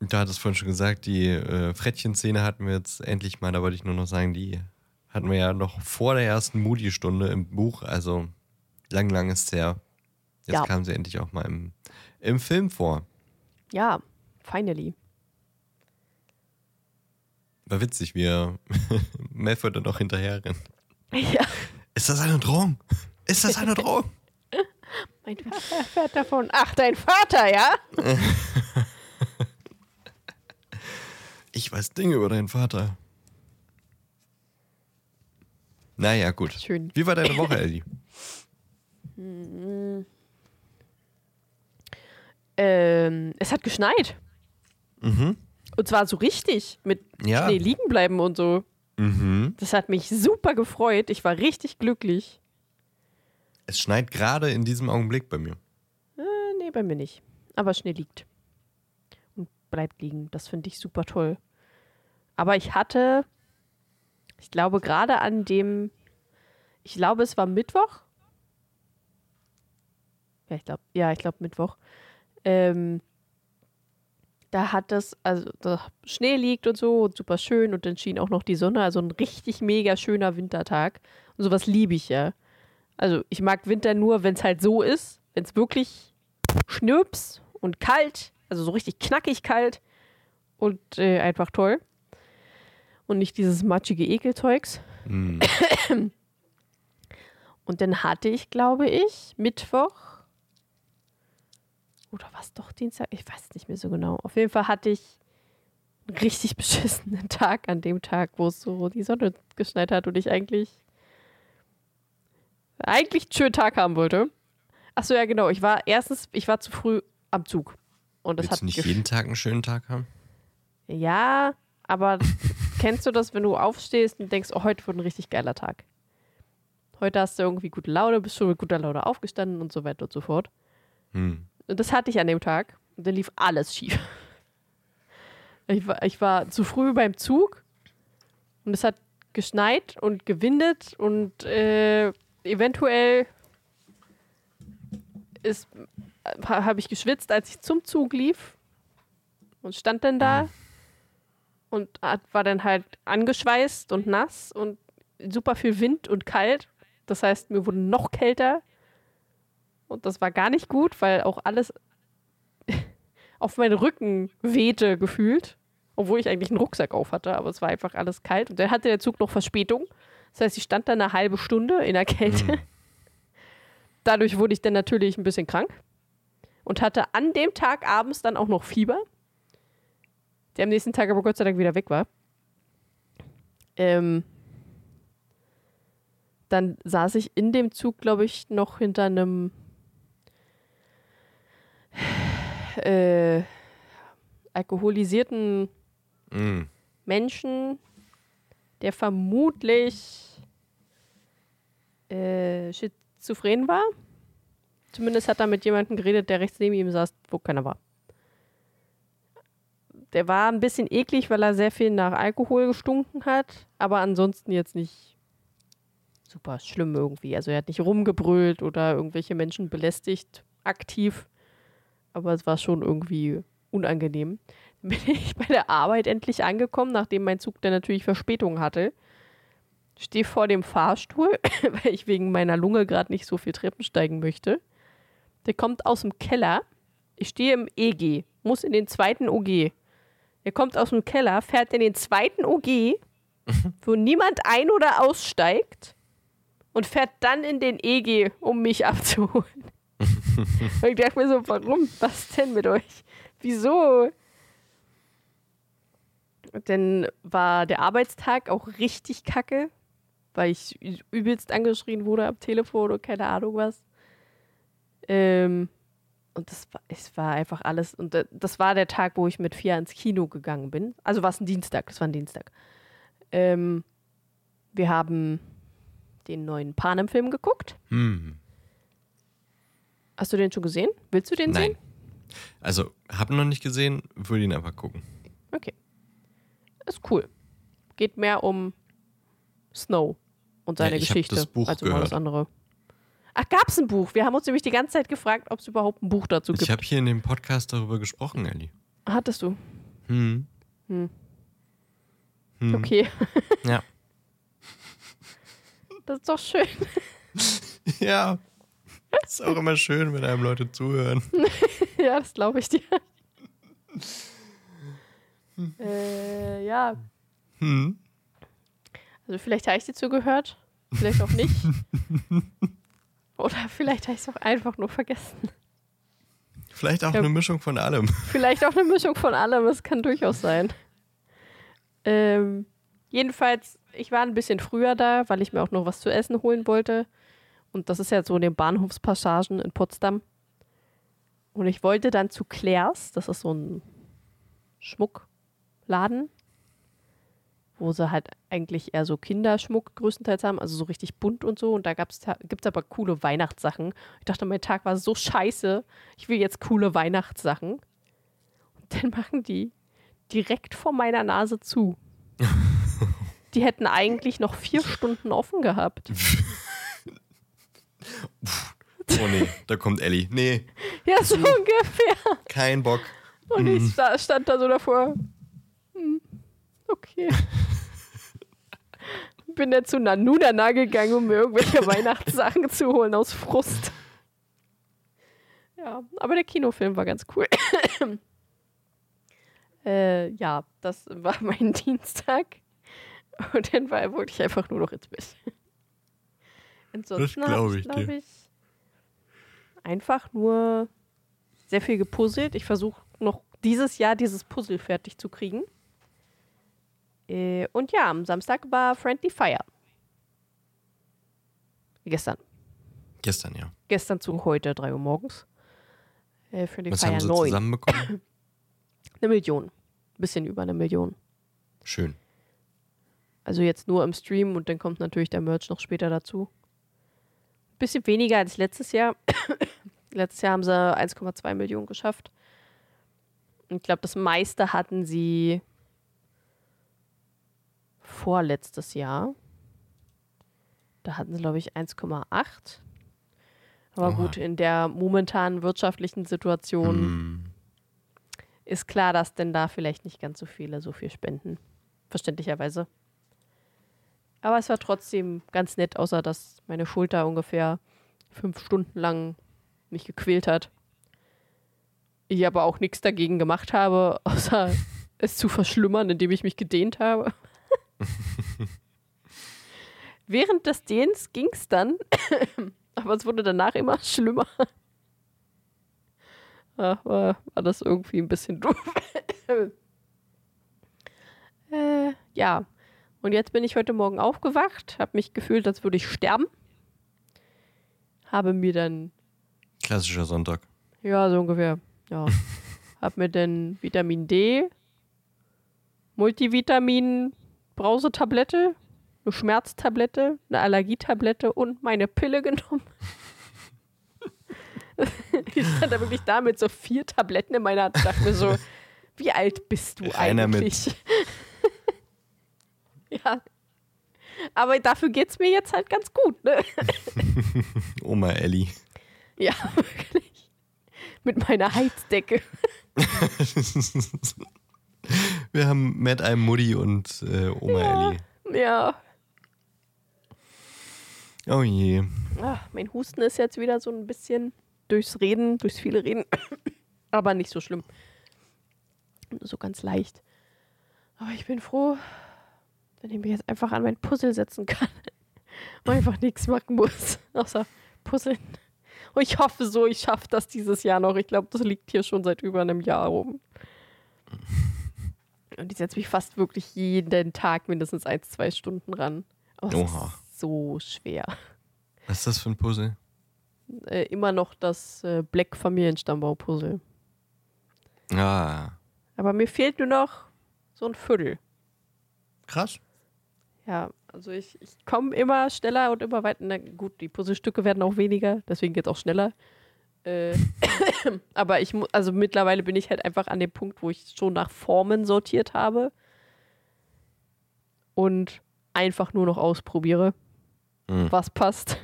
Da hat es vorhin schon gesagt, die äh, Frettchen-Szene hatten wir jetzt endlich mal, da wollte ich nur noch sagen, die hatten wir ja noch vor der ersten Moody-Stunde im Buch, also lang, lang ist es her. Jetzt Ja. kam sie endlich auch mal im, im Film vor. Ja, finally. War witzig, wie er Malfoy dann auch hinterher rennt. Ja, Ist das eine Drohung? Ist das eine Drohung? mein Vater fährt davon. Ach, dein Vater, ja? Ich weiß Dinge über deinen Vater. Naja, gut. Schön. Wie war deine Woche, Ellie? Ähm, es hat geschneit. Mhm. Und zwar so richtig. Mit Ja. Schnee liegen bleiben und so. Mhm. Das hat mich super gefreut. Ich war richtig glücklich. Es schneit gerade in diesem Augenblick bei mir. Äh, nee, bei mir nicht. Aber Schnee liegt. Und bleibt liegen. Das finde ich super toll. Aber ich hatte, ich glaube, gerade an dem, ich glaube, es war Mittwoch. Ja, ich glaube, ja, ich glaube Mittwoch. Ähm, da hat es, also da Schnee liegt und so und super schön und dann schien auch noch die Sonne, also ein richtig mega schöner Wintertag. Und sowas liebe ich ja. Also ich mag Winter nur, wenn es halt so ist, wenn es wirklich schnürps und kalt, also so richtig knackig kalt und äh, einfach toll. Und nicht dieses matschige Ekelzeugs. Mhm. Und dann hatte ich, glaube ich, Mittwoch. Oder was doch Dienstag? Ich weiß es nicht mehr so genau. Auf jeden Fall hatte ich einen richtig beschissenen Tag an dem Tag, wo es so die Sonne geschneit hat und ich eigentlich eigentlich einen schönen Tag haben wollte. Achso, ja, genau. Ich war erstens, ich war zu früh am Zug. Und das Willst hat du nicht jeden Tag einen schönen Tag haben? Ja, aber kennst du das, wenn du aufstehst und denkst, oh, heute wird ein richtig geiler Tag? Heute hast du irgendwie gute Laune, bist schon mit guter Laune aufgestanden und so weiter und so fort. Hm. Das hatte ich an dem Tag. Und dann lief alles schief. Ich war, ich war zu früh beim Zug und es hat geschneit und gewindet und äh, eventuell habe ich geschwitzt, als ich zum Zug lief und stand dann da und war dann halt angeschweißt und nass und super viel Wind und kalt. Das heißt, mir wurde noch kälter und das war gar nicht gut, weil auch alles auf meinen Rücken wehte gefühlt. Obwohl ich eigentlich einen Rucksack auf hatte, aber es war einfach alles kalt. Und dann hatte der Zug noch Verspätung. Das heißt, ich stand da eine halbe Stunde in der Kälte. Dadurch wurde ich dann natürlich ein bisschen krank und hatte an dem Tag abends dann auch noch Fieber, der am nächsten Tag aber Gott sei Dank wieder weg war. Ähm, dann saß ich in dem Zug, glaube ich, noch hinter einem äh, alkoholisierten Mhm. Menschen, der vermutlich äh, schizophren war. Zumindest hat er mit jemandem geredet, der rechts neben ihm saß, wo keiner war. Der war ein bisschen eklig, weil er sehr viel nach Alkohol gestunken hat, aber ansonsten jetzt nicht super schlimm irgendwie. Also er hat nicht rumgebrüllt oder irgendwelche Menschen belästigt, aktiv. Aber es war schon irgendwie unangenehm. Dann bin ich bei der Arbeit endlich angekommen, nachdem mein Zug dann natürlich Verspätung hatte. Stehe vor dem Fahrstuhl, weil ich wegen meiner Lunge gerade nicht so viel Treppen steigen möchte. Der kommt aus dem Keller. Ich stehe im EG, muss in den zweiten OG. Er kommt aus dem Keller, fährt in den zweiten OG, wo niemand ein- oder aussteigt und fährt dann in den EG, um mich abzuholen. Und ich dachte mir so, warum? Was denn mit euch? Wieso? Dann war der Arbeitstag auch richtig kacke, weil ich übelst angeschrien wurde am Telefon und keine Ahnung was. Ähm, und das war, es war einfach alles. Und das war der Tag, wo ich mit Fia ins Kino gegangen bin. Also war es ein Dienstag, das war ein Dienstag. Ähm, wir haben den neuen Panem-Film geguckt. Hm. Hast du den schon gesehen? Willst du den Nein. sehen? Also, hab ihn noch nicht gesehen, würde ihn einfach gucken. Okay. Ist cool. Geht mehr um Snow und seine Ja, ich Geschichte das Buch als um alles gehört. andere. Ach, gab's ein Buch? Wir haben uns nämlich die ganze Zeit gefragt, ob es überhaupt ein Buch dazu gibt. Ich habe hier in dem Podcast darüber gesprochen, Ellie. Hattest du? Hm. Hm. Hm. Okay. Ja. Das ist doch schön. Ja. Ist auch immer schön, wenn einem Leute zuhören. ja, das glaube ich dir. äh, ja, Hm. also vielleicht habe ich dir zugehört, vielleicht auch nicht. Oder vielleicht habe ich es auch einfach nur vergessen. Vielleicht auch Ja. eine Mischung von allem. Vielleicht auch eine Mischung von allem, es kann durchaus sein. Ähm, jedenfalls, ich war ein bisschen früher da, weil ich mir auch noch was zu essen holen wollte. Und das ist ja so in den Bahnhofspassagen in Potsdam. Und ich wollte dann zu Claire's, das ist so ein Schmuckladen, wo sie halt eigentlich eher so Kinderschmuck größtenteils haben, also so richtig bunt und so. Und da gibt es aber coole Weihnachtssachen. Ich dachte, mein Tag war so scheiße. Ich will jetzt coole Weihnachtssachen. Und dann machen die direkt vor meiner Nase zu. Die hätten eigentlich noch vier Stunden offen gehabt. Oh nee, da kommt Ellie. Nee, Ja, so ungefähr. kein Bock. Und ich sta- stand da so davor. Hm, okay. Bin dann zu Nanunana gegangen, um mir irgendwelche Weihnachtssachen zu holen aus Frust. Ja, aber der Kinofilm war ganz cool. äh, ja, das war mein Dienstag. Und dann war, wollte ich einfach nur noch ins Bett. Ansonsten Das habe glaub ich, glaube dir. ich, einfach nur sehr viel gepuzzelt. Ich versuche noch dieses Jahr dieses Puzzle fertig zu kriegen. Äh, und ja, am Samstag war Friendly Fire. Gestern. Gestern, ja. Gestern zu heute, 3 Uhr morgens. Äh, Friendly Was Fire haben sie 9. zusammenbekommen? Eine Million. Bisschen über eine Million. Schön. Also jetzt nur im Stream und dann kommt natürlich der Merch noch später dazu. Bisschen weniger als letztes Jahr. letztes Jahr haben sie 1,2 Millionen geschafft. Und ich glaube, das meiste hatten sie vorletztes Jahr. Da hatten sie, glaube ich, 1,8. Aber Oha. gut, in der momentanen wirtschaftlichen Situation Hm. ist klar, dass denn da vielleicht nicht ganz so viele so viel spenden. Verständlicherweise. Aber es war trotzdem ganz nett, außer dass meine Schulter ungefähr fünf Stunden lang mich gequält hat. Ich aber auch nichts dagegen gemacht habe, außer es zu verschlimmern, indem ich mich gedehnt habe. Während des Dehns ging es dann, aber es wurde danach immer schlimmer. Ja, war, war das irgendwie ein bisschen doof. äh, ja, und jetzt bin ich heute Morgen aufgewacht, habe mich gefühlt, als würde ich sterben. Habe mir dann, Klassischer Sonntag. ja, so ungefähr, ja, habe mir dann Vitamin D, Multivitamin, Brausetablette, eine Schmerztablette, eine Allergietablette und meine Pille genommen. ich stand da wirklich da mit so vier Tabletten in meiner Hand und dachte mir so, wie alt bist du Reiner mit. ja. Aber dafür geht es mir jetzt halt ganz gut, ne? Oma Ellie. Ja, wirklich. Mit meiner Heizdecke. Wir haben Mad Eye Mutti und äh, Oma Ja. Ellie. Ja. Oh je. Ah, mein Husten ist jetzt wieder so ein bisschen durchs Reden, durchs viele Reden. Aber nicht so schlimm. So ganz leicht. Aber ich bin froh, wenn ich mich jetzt einfach an mein Puzzle setzen kann. Und einfach nichts machen muss, außer puzzeln. Und ich hoffe so, ich schaffe das dieses Jahr noch. Ich glaube, das liegt hier schon seit über einem Jahr rum. Und ich setze mich fast wirklich jeden Tag mindestens ein, zwei Stunden ran. Aber Oha. ist so schwer. Was ist das für ein Puzzle? Äh, immer noch das äh, Black Familienstammbau-Puzzle. Ah, Aber mir fehlt nur noch so ein Viertel. krass. Ja, also ich, ich komme immer schneller und immer weiter. Na gut, die Puzzlestücke werden auch weniger, deswegen geht es auch schneller. Äh, aber ich muss, also mittlerweile bin ich halt einfach an dem Punkt, wo ich schon nach Formen sortiert habe und einfach nur noch ausprobiere, Hm. was passt.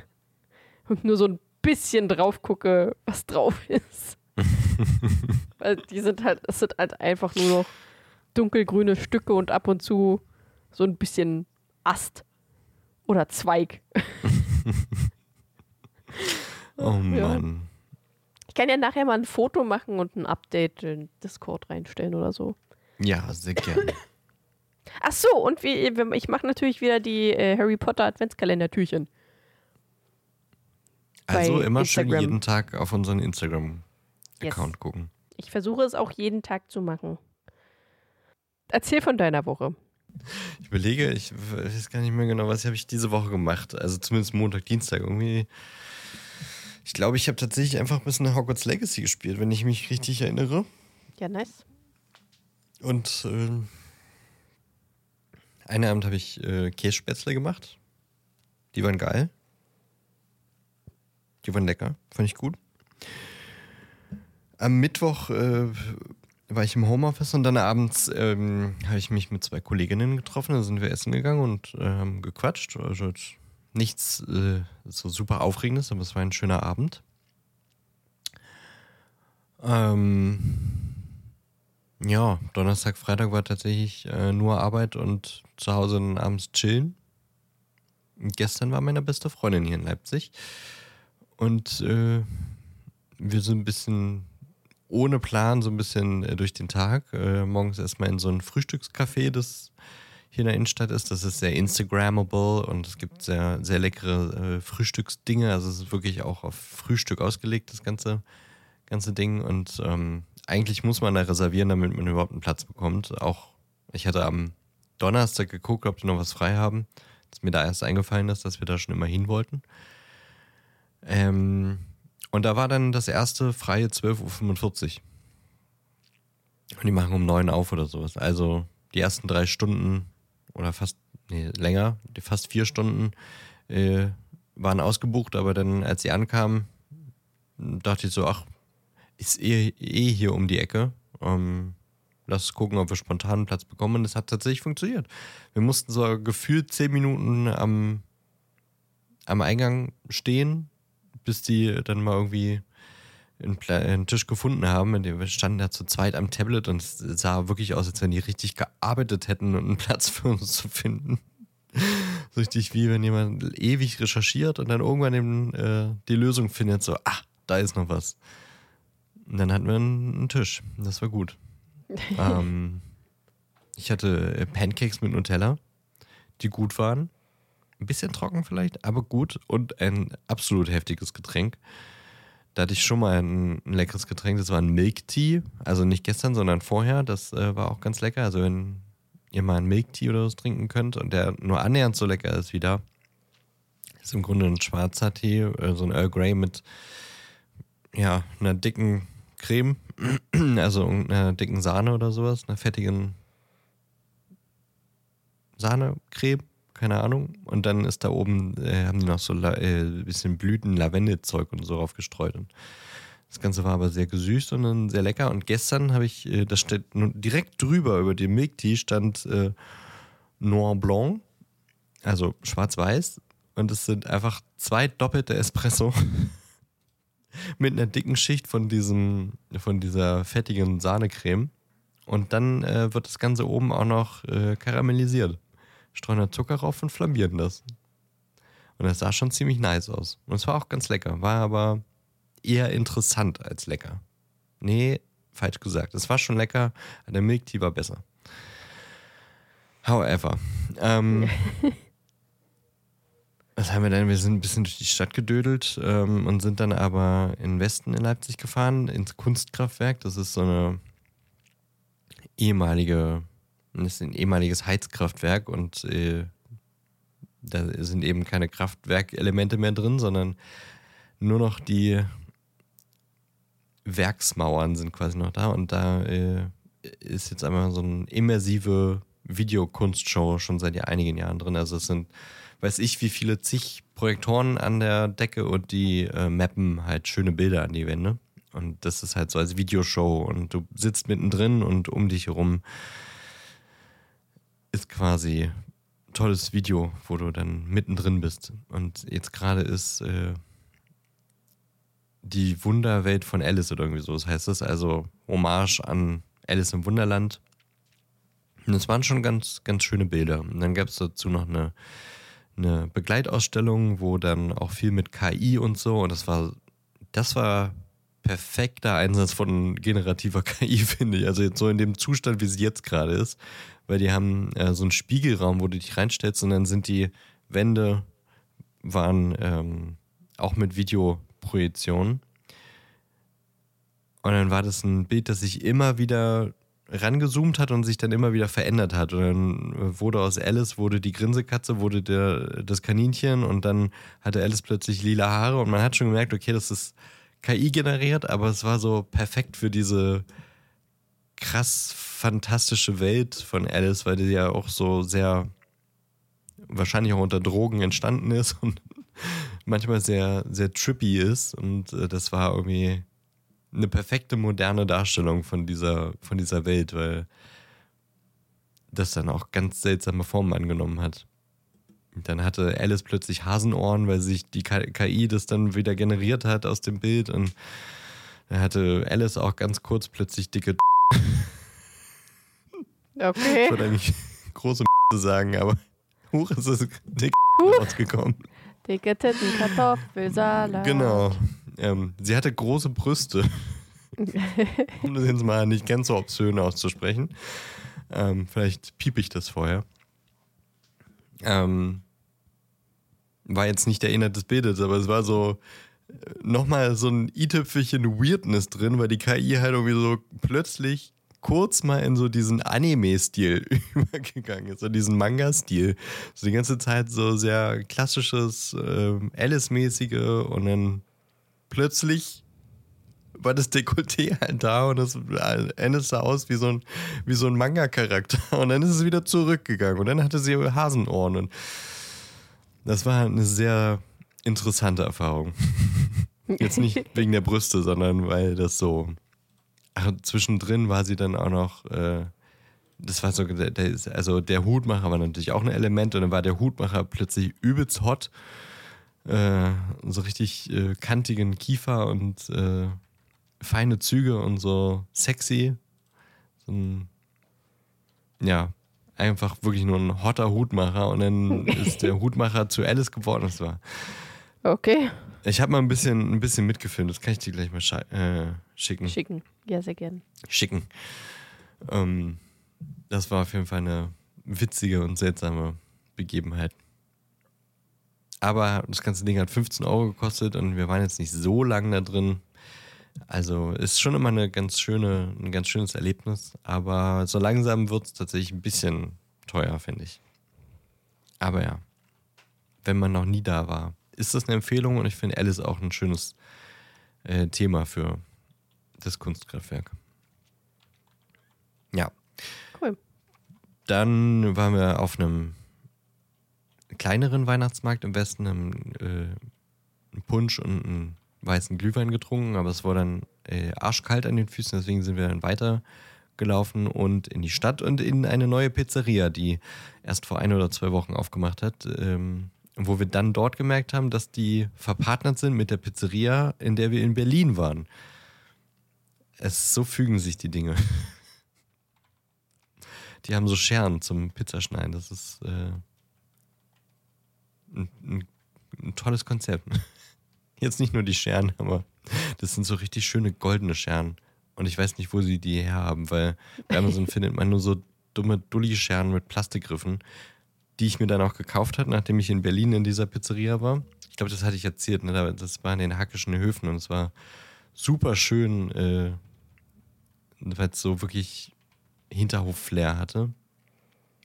Und nur so ein bisschen drauf gucke, was drauf ist. Weil die sind halt, es sind halt einfach nur noch dunkelgrüne Stücke und ab und zu so ein bisschen Ast oder Zweig. Oh Ja. Mann. Ich kann ja nachher mal ein Foto machen und ein Update in Discord reinstellen oder so. Ja, sehr gerne. Ach so, und wie, ich mache natürlich wieder die äh, Harry Potter Adventskalender-Türchen. Also immer schön Instagram. jeden Tag auf unseren Instagram-Account Yes. gucken. Ich versuche es auch jeden Tag zu machen. Erzähl von deiner Woche. Ich überlege, ich weiß gar nicht mehr genau, was habe ich diese Woche gemacht. Also zumindest Montag, Dienstag irgendwie. Ich glaube, ich habe tatsächlich einfach ein bisschen Hogwarts Legacy gespielt, wenn ich mich richtig erinnere. Ja, nice. Und äh, einen Abend habe ich äh, Kässpätzle gemacht. Die waren geil. Die waren lecker. Fand ich gut. Am Mittwoch äh, war ich im Homeoffice und dann abends ähm, habe ich mich mit zwei Kolleginnen getroffen. Da sind wir essen gegangen und äh, haben gequatscht. Also nichts äh, so super Aufregendes, aber es war ein schöner Abend. Ähm, ja, Donnerstag, Freitag war tatsächlich äh, nur Arbeit und zu Hause dann abends chillen. Und gestern war meine beste Freundin hier in Leipzig. Und äh, wir sind ein bisschen ohne Plan, so ein bisschen äh, durch den Tag. Äh, morgens erstmal in so ein Frühstückscafé, das hier in der Innenstadt ist. Das ist sehr Instagrammable und es gibt sehr, sehr leckere äh, Frühstücksdinge. Also es ist wirklich auch auf Frühstück ausgelegt, das ganze, ganze Ding. Und ähm, eigentlich muss man da reservieren, damit man überhaupt einen Platz bekommt. Auch ich hatte am Donnerstag geguckt, ob die noch was frei haben. Dass mir da erst eingefallen ist, dass wir da schon immer hin wollten. Ähm, und da war dann das erste freie 12.45 Uhr. Und die machen um 9 auf oder sowas. Also die ersten drei Stunden oder fast, nee, länger, fast vier Stunden äh, waren ausgebucht, aber dann, als sie ankamen, dachte ich so, ach, ist eh, eh hier um die Ecke. Ähm, lass gucken, ob wir spontan einen Platz bekommen. Und es hat tatsächlich funktioniert. Wir mussten so gefühlt zehn Minuten am, am Eingang stehen, bis die dann mal irgendwie einen, einen Tisch gefunden haben. In dem wir standen da zu zweit am Tablet und es sah wirklich aus, als wenn die richtig gearbeitet hätten, um einen Platz für uns zu finden. So richtig wie wenn jemand ewig recherchiert und dann irgendwann eben, äh, die Lösung findet, so, ah, da ist noch was. Und dann hatten wir einen, einen Tisch. Das war gut. ähm, ich hatte äh, Pancakes mit Nutella, die gut waren. Ein bisschen trocken vielleicht, aber gut. Und ein absolut heftiges Getränk. Da hatte ich schon mal ein, ein leckeres Getränk. Das war ein Milk Tea. Also nicht gestern, sondern vorher. Das äh, war auch ganz lecker. Also wenn ihr mal einen Milk Tea oder was trinken könnt und der nur annähernd so lecker ist wie da, ist im Grunde ein schwarzer Tee, äh, so ein Earl Grey mit ja, einer dicken Creme, also einer dicken Sahne oder sowas, einer fettigen Sahnecreme, keine Ahnung. Und dann ist da oben, äh, haben die noch so äh, ein bisschen Blüten, Lavendelzeug und so drauf gestreut. Und das Ganze war aber sehr gesüßt und dann sehr lecker. Und gestern habe ich, äh, das steht direkt drüber über dem Milk Tea stand äh, Noir Blanc, also schwarz-weiß. Und es sind einfach zwei doppelte Espresso mit einer dicken Schicht von diesem, von dieser fettigen Sahnecreme. Und dann äh, wird das Ganze oben auch noch äh, karamellisiert. Streuen da Zucker rauf und flambieren das. Und das sah schon ziemlich nice aus. Und es war auch ganz lecker. War aber eher interessant als lecker. Nee, falsch gesagt. Es war schon lecker, aber der Milk Tea war besser. However. Ähm, Was haben wir dann? Wir sind ein bisschen durch die Stadt gedödelt ähm, und sind dann aber in den Westen in Leipzig gefahren, ins Kunstkraftwerk. Das ist so eine ehemalige, das ist ein ehemaliges Heizkraftwerk und äh, da sind eben keine Kraftwerkelemente mehr drin, sondern nur noch die Werksmauern sind quasi noch da und da äh, ist jetzt einmal so eine immersive Videokunstshow schon seit einigen Jahren drin. Also es sind weiß ich, wie viele zig Projektoren an der Decke und die äh, mappen halt schöne Bilder an die Wände. Und das ist halt so als Videoshow und du sitzt mittendrin und um dich herum ist quasi tolles Video, wo du dann mittendrin bist. Und jetzt gerade ist äh, die Wunderwelt von Alice oder irgendwie so. Das heißt es also Hommage an Alice im Wunderland. Und das waren schon ganz, ganz schöne Bilder. Und dann gab es dazu noch eine eine Begleitausstellung, wo dann auch viel mit KI und so und das war das war perfekter Einsatz von generativer KI, finde ich. Also jetzt so in dem Zustand, wie sie jetzt gerade ist, weil die haben äh, so einen Spiegelraum, wo du dich reinstellst und dann sind die Wände waren ähm, auch mit Videoprojektion. Und dann war das ein Bild, das sich immer wieder rangezoomt hat und sich dann immer wieder verändert hat. Und dann wurde aus Alice wurde die Grinsekatze, wurde der, das Kaninchen und dann hatte Alice plötzlich lila Haare und man hat schon gemerkt, okay, das ist KI generiert, aber es war so perfekt für diese krass fantastische Welt von Alice, weil die ja auch so sehr wahrscheinlich auch unter Drogen entstanden ist und manchmal sehr, sehr trippy ist. Und äh, das war irgendwie eine perfekte moderne Darstellung von dieser, von dieser Welt, weil das dann auch ganz seltsame Formen angenommen hat. Dann hatte Alice plötzlich Hasenohren, weil sich die KI das dann wieder generiert hat aus dem Bild. Und dann hatte Alice auch ganz kurz plötzlich dicke. Okay. Ich wollte eigentlich große sagen, aber hoch ist es dick rausgekommen. Dicke Titten, Kartoffelsalat. Genau. Ähm, sie hatte große Brüste. um das jetzt mal nicht ganz so obszön auszusprechen. Ähm, vielleicht piep ich das vorher. Ähm, war jetzt nicht der Inhalt des Bildes, aber es war so äh, nochmal so ein i-Tüpfelchen Weirdness drin, weil die KI halt irgendwie so plötzlich kurz mal in so diesen Anime-Stil übergegangen ist, so diesen Manga-Stil. So die ganze Zeit so sehr klassisches äh, Alice-mäßige und dann plötzlich war das Dekolleté halt da und das Ende sah aus wie so ein, wie so ein Manga-Charakter. Und dann ist es wieder zurückgegangen und dann hatte sie Hasenohren. Und das war eine sehr interessante Erfahrung. Jetzt nicht wegen der Brüste, sondern weil das so. Ach, zwischendrin war sie dann auch noch. Äh, das war so, der, also der Hutmacher war natürlich auch ein Element und dann war der Hutmacher plötzlich übelst hot äh, so richtig äh, kantigen Kiefer und äh, feine Züge und so sexy. So ein, ja, einfach wirklich nur ein hotter Hutmacher und dann ist der Hutmacher zu Alice geworden. Das war. Okay. Ich habe mal ein bisschen, ein bisschen mitgefilmt, das kann ich dir gleich mal äh, schicken. Schicken, ja, sehr gern. Schicken. Ähm, das war auf jeden Fall eine witzige und seltsame Begebenheit. Aber das ganze Ding hat 15 Euro gekostet und wir waren jetzt nicht so lange da drin. Also ist schon immer eine ganz schöne, ein ganz schönes Erlebnis, aber so langsam wird es tatsächlich ein bisschen teuer, finde ich. Aber ja, wenn man noch nie da war, ist das eine Empfehlung und ich finde Alice auch ein schönes äh, Thema für das Kunstkraftwerk. Ja. Cool. Dann waren wir auf einem kleineren Weihnachtsmarkt im Westen, haben äh, Punsch und einen weißen Glühwein getrunken, aber es war dann äh, arschkalt an den Füßen, deswegen sind wir dann weitergelaufen und in die Stadt und in eine neue Pizzeria, die erst vor ein oder zwei Wochen aufgemacht hat, ähm, wo wir dann dort gemerkt haben, dass die verpartnert sind mit der Pizzeria, in der wir in Berlin waren. Es so fügen sich die Dinge. Die haben so Scheren zum Pizzaschneiden. Das ist äh, ein, ein, ein tolles Konzept. Jetzt nicht nur die Scheren, aber das sind so richtig schöne goldene Scheren. Und ich weiß nicht, wo sie die herhaben, weil bei Amazon findet man nur so dumme Dulli-Scheren mit Plastikgriffen. die ich mir dann auch gekauft habe, nachdem ich in Berlin in dieser Pizzeria war. Ich glaube, das hatte ich erzählt. Ne? Das war in den Hackischen Höfen und es war super schön, äh, weil es so wirklich Hinterhof-Flair hatte.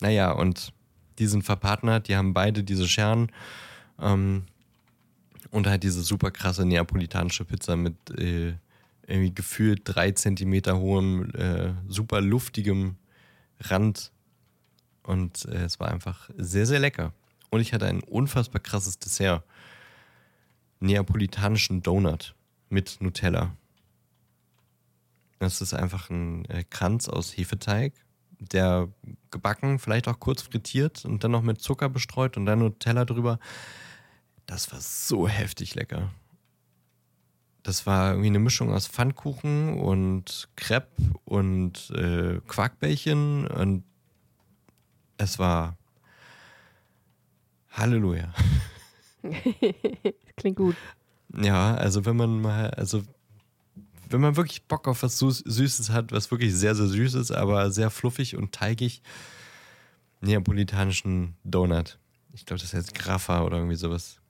Naja, und die sind verpartnert, die haben beide diese Scheren ähm, und halt diese super krasse neapolitanische Pizza mit äh, irgendwie gefühlt drei Zentimeter hohem, äh, super luftigem Rand. Und äh, es war einfach sehr, sehr lecker. Und ich hatte ein unfassbar krasses Dessert. Neapolitanischen Donut mit Nutella. Das ist einfach ein äh, Kranz aus Hefeteig, der gebacken, vielleicht auch kurz frittiert und dann noch mit Zucker bestreut und dann Nutella drüber. Das war so heftig lecker. Das war irgendwie eine Mischung aus Pfannkuchen und Crepe und äh, Quarkbällchen und es war Halleluja. Klingt gut. Ja, also wenn man mal, also wenn man wirklich Bock auf was Süßes hat, was wirklich sehr, sehr süß ist, aber sehr fluffig und teigig, neapolitanischen Donut. Ich glaube, das heißt Graffa oder irgendwie sowas.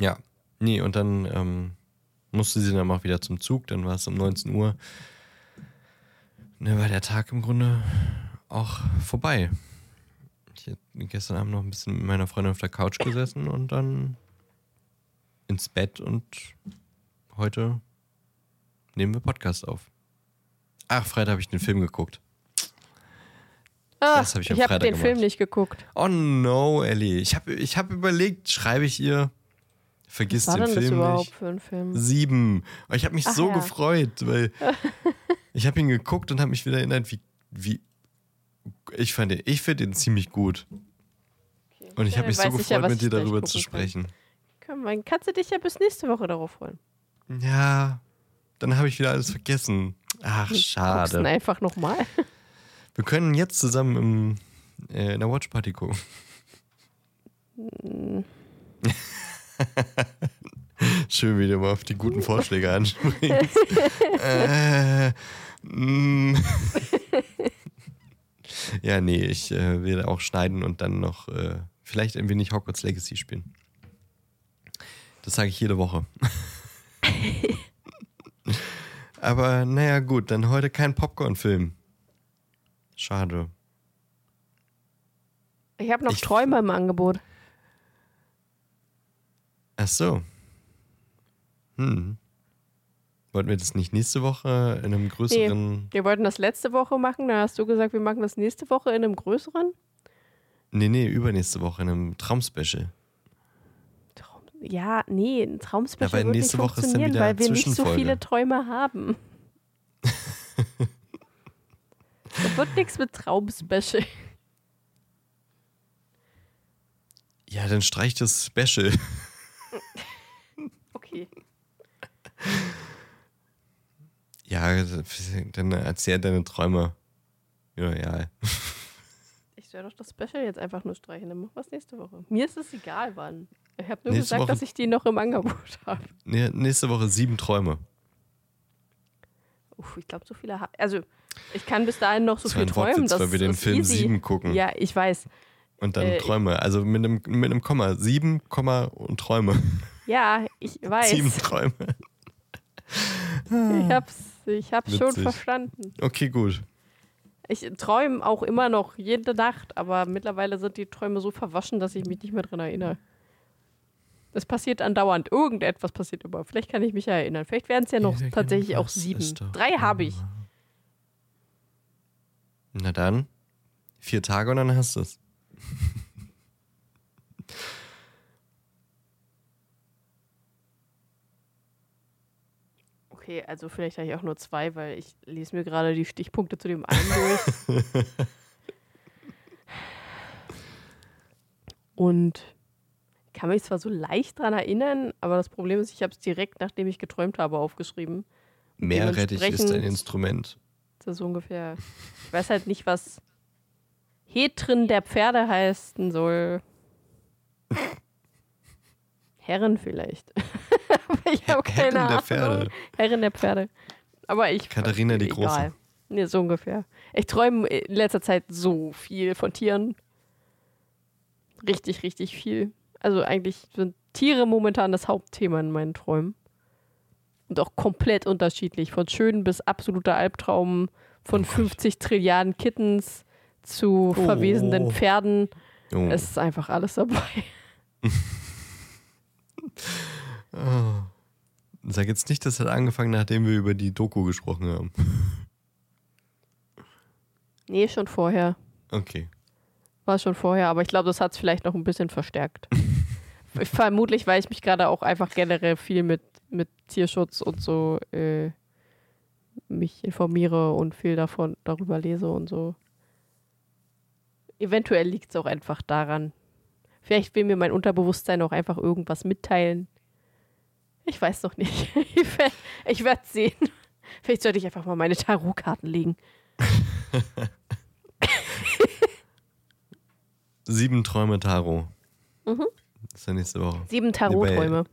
Ja, nee, und dann ähm, musste sie dann auch wieder zum Zug, dann war es um 19 Uhr. Dann war der Tag im Grunde auch vorbei. Ich habe gestern Abend noch ein bisschen mit meiner Freundin auf der Couch gesessen und dann ins Bett und heute nehmen wir Podcast auf. Ach, Freitag habe ich den Film geguckt. Ah, das hab ich, ich habe den gemacht. Film nicht geguckt. Oh no, Ellie. Ich habe ich hab überlegt, schreibe ich ihr, vergiss den Film nicht. Film? Sieben. Ich habe mich Ach, so ja. gefreut, weil ich habe ihn geguckt und habe mich wieder erinnert, wie, wie ich fand den, ich finde ihn ziemlich gut. Okay. Und ich habe mich so ja, gefreut, was mit dir darüber zu kann. sprechen. Komm, dann kannst du dich ja bis nächste Woche darauf freuen. Ja, dann habe ich wieder alles vergessen. Ach, schade. dann einfach nochmal. Wir können jetzt zusammen im, äh, in der Watchparty gucken. Schön, wie du mal auf die guten Vorschläge anspringst. äh, mm. ja, nee, ich äh, werde auch schneiden und dann noch äh, vielleicht ein wenig Hogwarts Legacy spielen. Das sage ich jede Woche. Aber naja, gut, dann heute kein Popcorn-Film. Schade. Ich habe noch Ich- Träume im Angebot. Ach so. Hm. Wollten wir das nicht nächste Woche in einem größeren. Wir wollten das letzte Woche machen, dann hast du gesagt, wir machen das nächste Woche in einem größeren. Nee, nee, übernächste Woche in einem Traumspecial. Traum ja, nee, ein Traumspecial Ja, weil wird nächste nicht Woche ist dann funktionieren, wieder weil wir nicht so viele Träume haben. Das wird nichts mit Traumspecial. Ja, dann streich das Special. Okay. Ja, dann erzähl deine Träume. Ja, ja. Ich soll doch das Special jetzt einfach nur streichen, dann machen wir es nächste Woche. Mir ist es egal, wann. Ich habe nur Nächste gesagt, Woche- dass ich die noch im Angebot habe. Nächste Woche sieben Träume. Uff, ich glaube, so viele. Also, ich kann bis dahin noch so Das viel träumen. Das weil wir den Film easy. sieben gucken. Ja, ich weiß. Und dann Äh, Träume. Also mit einem, mit einem Komma. Sieben, Komma und Träume. Ja, ich weiß. Sieben Träume. Ich hab's, ich hab's schon verstanden. Okay, gut. Ich träume auch immer noch jede Nacht, aber mittlerweile sind die Träume so verwaschen, dass ich mich nicht mehr dran erinnere. Es passiert andauernd. Irgendetwas passiert immer. Vielleicht kann ich mich ja erinnern. Vielleicht werden es ja noch Jeder tatsächlich auch sieben. Drei habe ich. Na dann, vier Tage und dann hast du es. Okay, also vielleicht habe ich auch nur zwei, weil ich lese mir gerade die Stichpunkte zu dem einen durch. Und ich kann mich zwar so leicht dran erinnern, aber das Problem ist, ich habe es direkt, nachdem ich geträumt habe, aufgeschrieben. Meerrettich ist ein Instrument. Das ist so ungefähr. Ich weiß halt nicht, was Hetrin der Pferde heißen soll. Herren vielleicht. Aber ich habe Herren keine der Ahnung. Pferde. Herren der Pferde. Aber ich. Katharina die egal. Große. Nee, so ungefähr. Ich träume in letzter Zeit so viel von Tieren. Richtig, richtig viel. Also eigentlich sind Tiere momentan das Hauptthema in meinen Träumen. Und auch komplett unterschiedlich. Von schön bis absoluter Albtraum, von Oh Gott. 50 Trilliarden Kittens zu Oh. verwesenden Pferden. Oh. Es ist einfach alles dabei. Oh. Sag jetzt nicht, das hat angefangen, nachdem wir über die Doku gesprochen haben. Nee, schon vorher. Okay. War schon vorher, aber ich glaube, das hat es vielleicht noch ein bisschen verstärkt. Vermutlich, weil ich mich gerade auch einfach generell viel mit, mit Tierschutz und so äh, mich informiere und viel davon darüber lese und so. Eventuell liegt es auch einfach daran. Vielleicht will mir mein Unterbewusstsein auch einfach irgendwas mitteilen. Ich weiß noch nicht. Ich werde sehen. Vielleicht sollte ich einfach mal meine Tarotkarten legen. Sieben Träume Tarot. Mhm. Das ist ja nächste Woche. Sieben Tarotträume.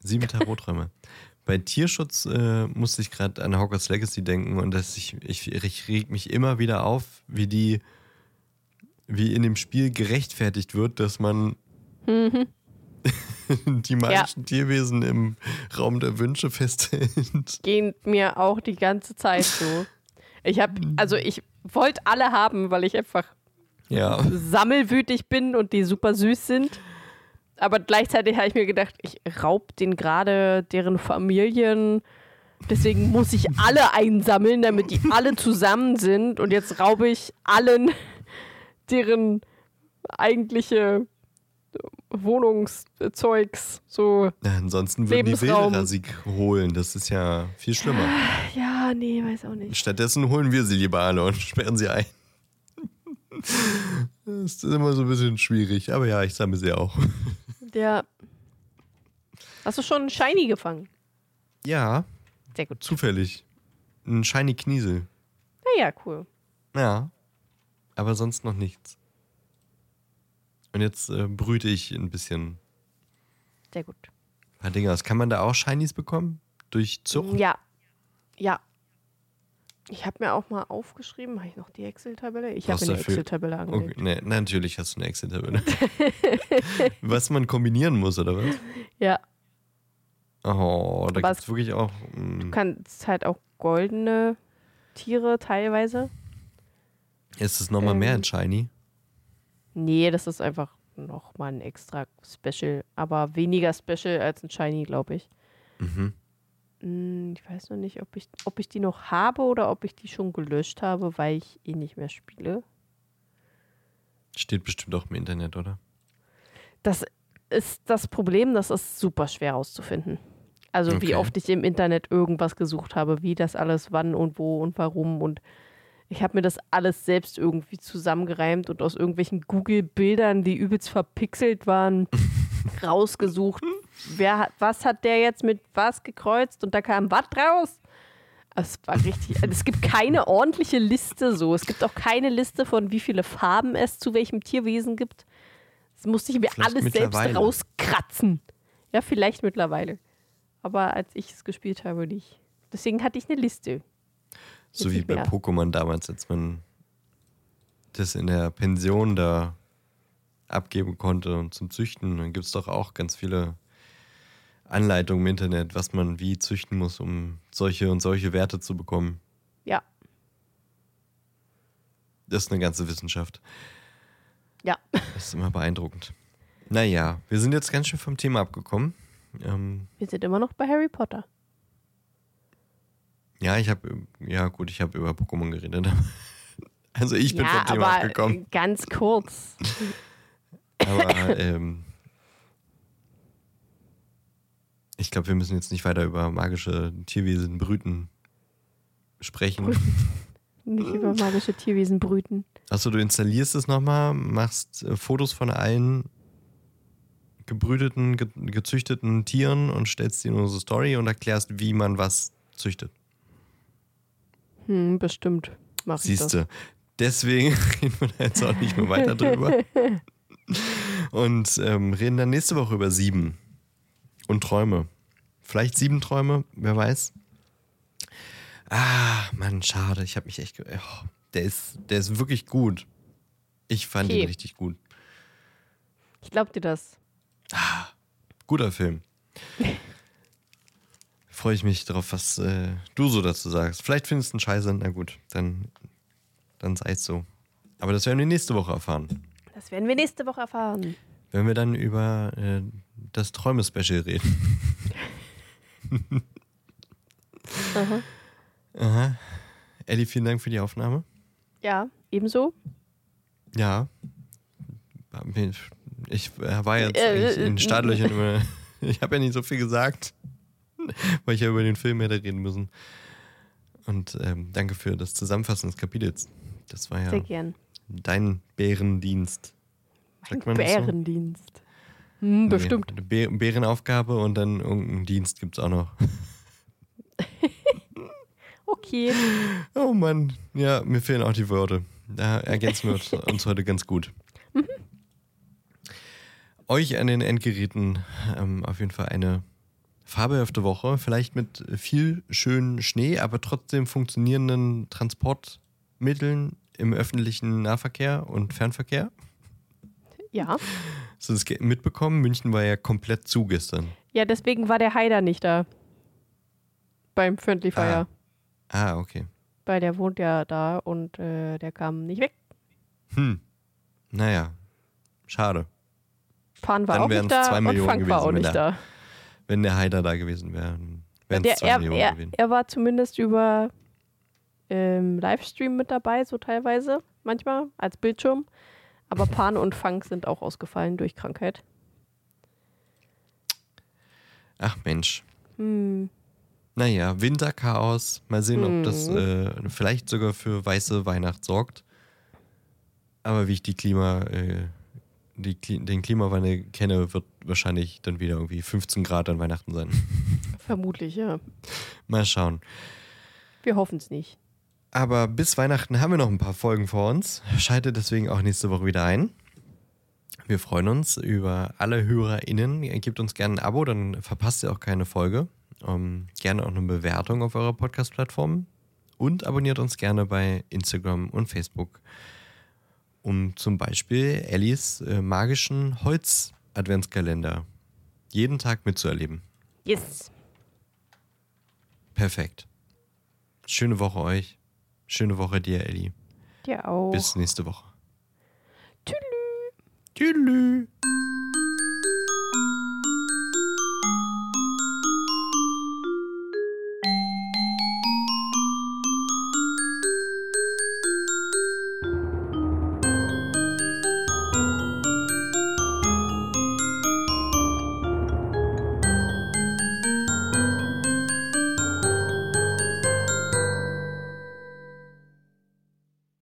Sieben Tarotträume. Bei Tierschutz äh, musste ich gerade an Hogwarts Legacy denken und dass ich, ich, ich reg mich immer wieder auf, wie die, wie in dem Spiel gerechtfertigt wird, dass man Mhm. die magischen Tierwesen im Raum der Wünsche festhält. gehen mir auch die ganze Zeit so. Ich habe, also ich wollte alle haben, weil ich einfach Ja. sammelwütig bin und die super süß sind. Aber gleichzeitig habe ich mir gedacht, ich raub den gerade deren Familien. Deswegen muss ich alle einsammeln, damit die alle zusammen sind. Und jetzt raube ich allen deren eigentliche Wohnungszeugs. So, Ja, Ansonsten würden die Lebensraum. Wildrasik holen. Das ist ja viel schlimmer. ja, nee, weiß auch nicht. Stattdessen holen wir sie lieber alle und sperren sie ein. Das ist immer so ein bisschen schwierig. Aber ja, ich sammle sie auch. Der. Hast du schon einen Shiny gefangen? Ja, Sehr gut. zufällig. Ein Shiny Kniesel. Naja, cool. Ja. Aber sonst noch nichts. Und jetzt äh, brüte ich ein bisschen Sehr gut. ein paar Dinge aus. Kann man da auch Shinies bekommen? Durch Zucht? Ja. Ja. Ich habe mir auch mal aufgeschrieben, habe ich noch die Excel-Tabelle? Ich habe eine Excel-Tabelle angelegt. Okay, nee, natürlich hast du eine Excel-Tabelle. was man kombinieren muss, oder was? Ja, Oh, da gibt es wirklich auch. mm, du kannst halt auch goldene Tiere teilweise. Ist es nochmal mehr Ähm. als Shiny? Nee, das ist einfach nochmal ein extra Special, aber weniger Special als ein Shiny, glaube ich. Mhm. Hm, Ich weiß noch nicht, ob ich, ob ich die noch habe oder ob ich die schon gelöscht habe, weil ich eh nicht mehr spiele. Steht bestimmt auch im Internet, oder? Das ist das Problem, das ist super schwer rauszufinden. Also Okay. wie oft ich im Internet irgendwas gesucht habe, wie das alles wann und wo und warum und ich habe mir das alles selbst irgendwie zusammengereimt und aus irgendwelchen Google-Bildern, die übelst verpixelt waren, rausgesucht. Wer hat, was hat der jetzt mit was gekreuzt und da kam was raus? Es war richtig. also Es gibt keine ordentliche Liste so. Es gibt auch keine Liste von wie viele Farben es zu welchem Tierwesen gibt. Das musste ich mir Vielleicht alles selbst rauskratzen. Ja, vielleicht mittlerweile. Aber als ich es gespielt habe, nicht. Deswegen hatte ich eine Liste. So wie bei mehr. Pokémon damals, als man das in der Pension da abgeben konnte und zum Züchten. Dann gibt es doch auch ganz viele Anleitungen im Internet, was man wie züchten muss, um solche und solche Werte zu bekommen. Ja, Das ist eine ganze Wissenschaft. ja. Das ist immer beeindruckend. Naja, wir sind jetzt ganz schön vom Thema abgekommen. Ähm, Wir sind immer noch bei Harry Potter. Ja, ich habe, ja gut, ich habe über Pokémon geredet. Also ich bin ja, vom Thema aber abgekommen. ganz kurz. Aber ähm, ich glaube, wir müssen jetzt nicht weiter über magische Tierwesen brüten sprechen. Nicht über magische Tierwesen brüten. Achso, du installierst es nochmal, machst äh, Fotos von allen gebrüteten, ge gezüchteten Tieren und stellst die in unsere Story und erklärst, wie man was züchtet. Hm, bestimmt. Mach ich Siehst du. Deswegen reden wir da jetzt auch nicht mehr weiter drüber. Und ähm, reden dann nächste Woche über sieben und Träume. Vielleicht sieben Träume, wer weiß. Ah, Mann, schade. Ich habe mich echt. Oh, der, ist, der ist wirklich gut. Ich fand Okay. ihn richtig gut. Ich glaub dir das. Guter Film. Freue ich mich darauf, was äh, du so dazu sagst. Vielleicht findest du einen Scheiße, na gut, dann, dann sei es so. Aber das werden wir nächste Woche erfahren. Das werden wir nächste Woche erfahren. Wenn wir dann über äh, das Träume-Special reden. Aha. Aha. Ellie, vielen Dank für die Aufnahme. Ja, ebenso. Ja. Ich äh, war jetzt Äh, in den äh, Startlöchern immer. Ich habe ja nicht so viel gesagt, weil ich ja über den Film hätte reden müssen. Und ähm, danke für das Zusammenfassen des Kapitels. Das war ja Sehr gern. dein Bärendienst. Sagt man das so? Bärendienst. Hm, bestimmt. Eine Bär Bärenaufgabe und dann irgendeinen Dienst gibt es auch noch. Okay. Oh Mann, ja, mir fehlen auch die Worte. Da ergänzen wir uns, heute ganz gut. Euch an den Endgeräten ähm, auf jeden Fall eine fabelhafte Woche. Vielleicht mit viel schönen Schnee, aber trotzdem funktionierenden Transportmitteln im öffentlichen Nahverkehr und Fernverkehr. Ja. Hast du das mitbekommen? München war ja komplett zu gestern. Ja, deswegen war der Haider nicht da. Beim Friendly Fire. Ah, okay. Weil der wohnt ja da und äh, der kam nicht weg. Hm. Naja, schade. Pan war Dann auch nicht da zwei und Millionen Frank war gewesen, auch wenn nicht der- da. Wenn der Haider da gewesen wäre, wären es zwei er, Millionen er, gewesen. er war zumindest über ähm, Livestream mit dabei, so teilweise, manchmal, als Bildschirm. Aber Pan und Funk sind auch ausgefallen durch Krankheit. Ach Mensch. Hm. Naja, Winterchaos. Mal sehen, ob das Mhm. äh, vielleicht sogar für weiße Weihnacht sorgt. Aber wie ich die Klima, äh, die, den Klimawandel kenne, wird wahrscheinlich dann wieder irgendwie 15 Grad an Weihnachten sein. Vermutlich, ja. Mal schauen. Wir hoffen es nicht. Aber bis Weihnachten haben wir noch ein paar Folgen vor uns. Schaltet deswegen auch nächste Woche wieder ein. Wir freuen uns über alle HörerInnen. Ihr Gebt uns gerne ein Abo, dann verpasst ihr auch keine Folge. Ähm, gerne auch eine Bewertung auf eurer Podcast-Plattform. Und abonniert uns gerne bei Instagram und Facebook, um zum Beispiel Ellis äh, magischen Holz-Adventskalender jeden Tag mitzuerleben. Yes. Perfekt. Schöne Woche euch. Schöne Woche dir, Ellie. Dir auch. Bis nächste Woche. Tschüss. Tschüss.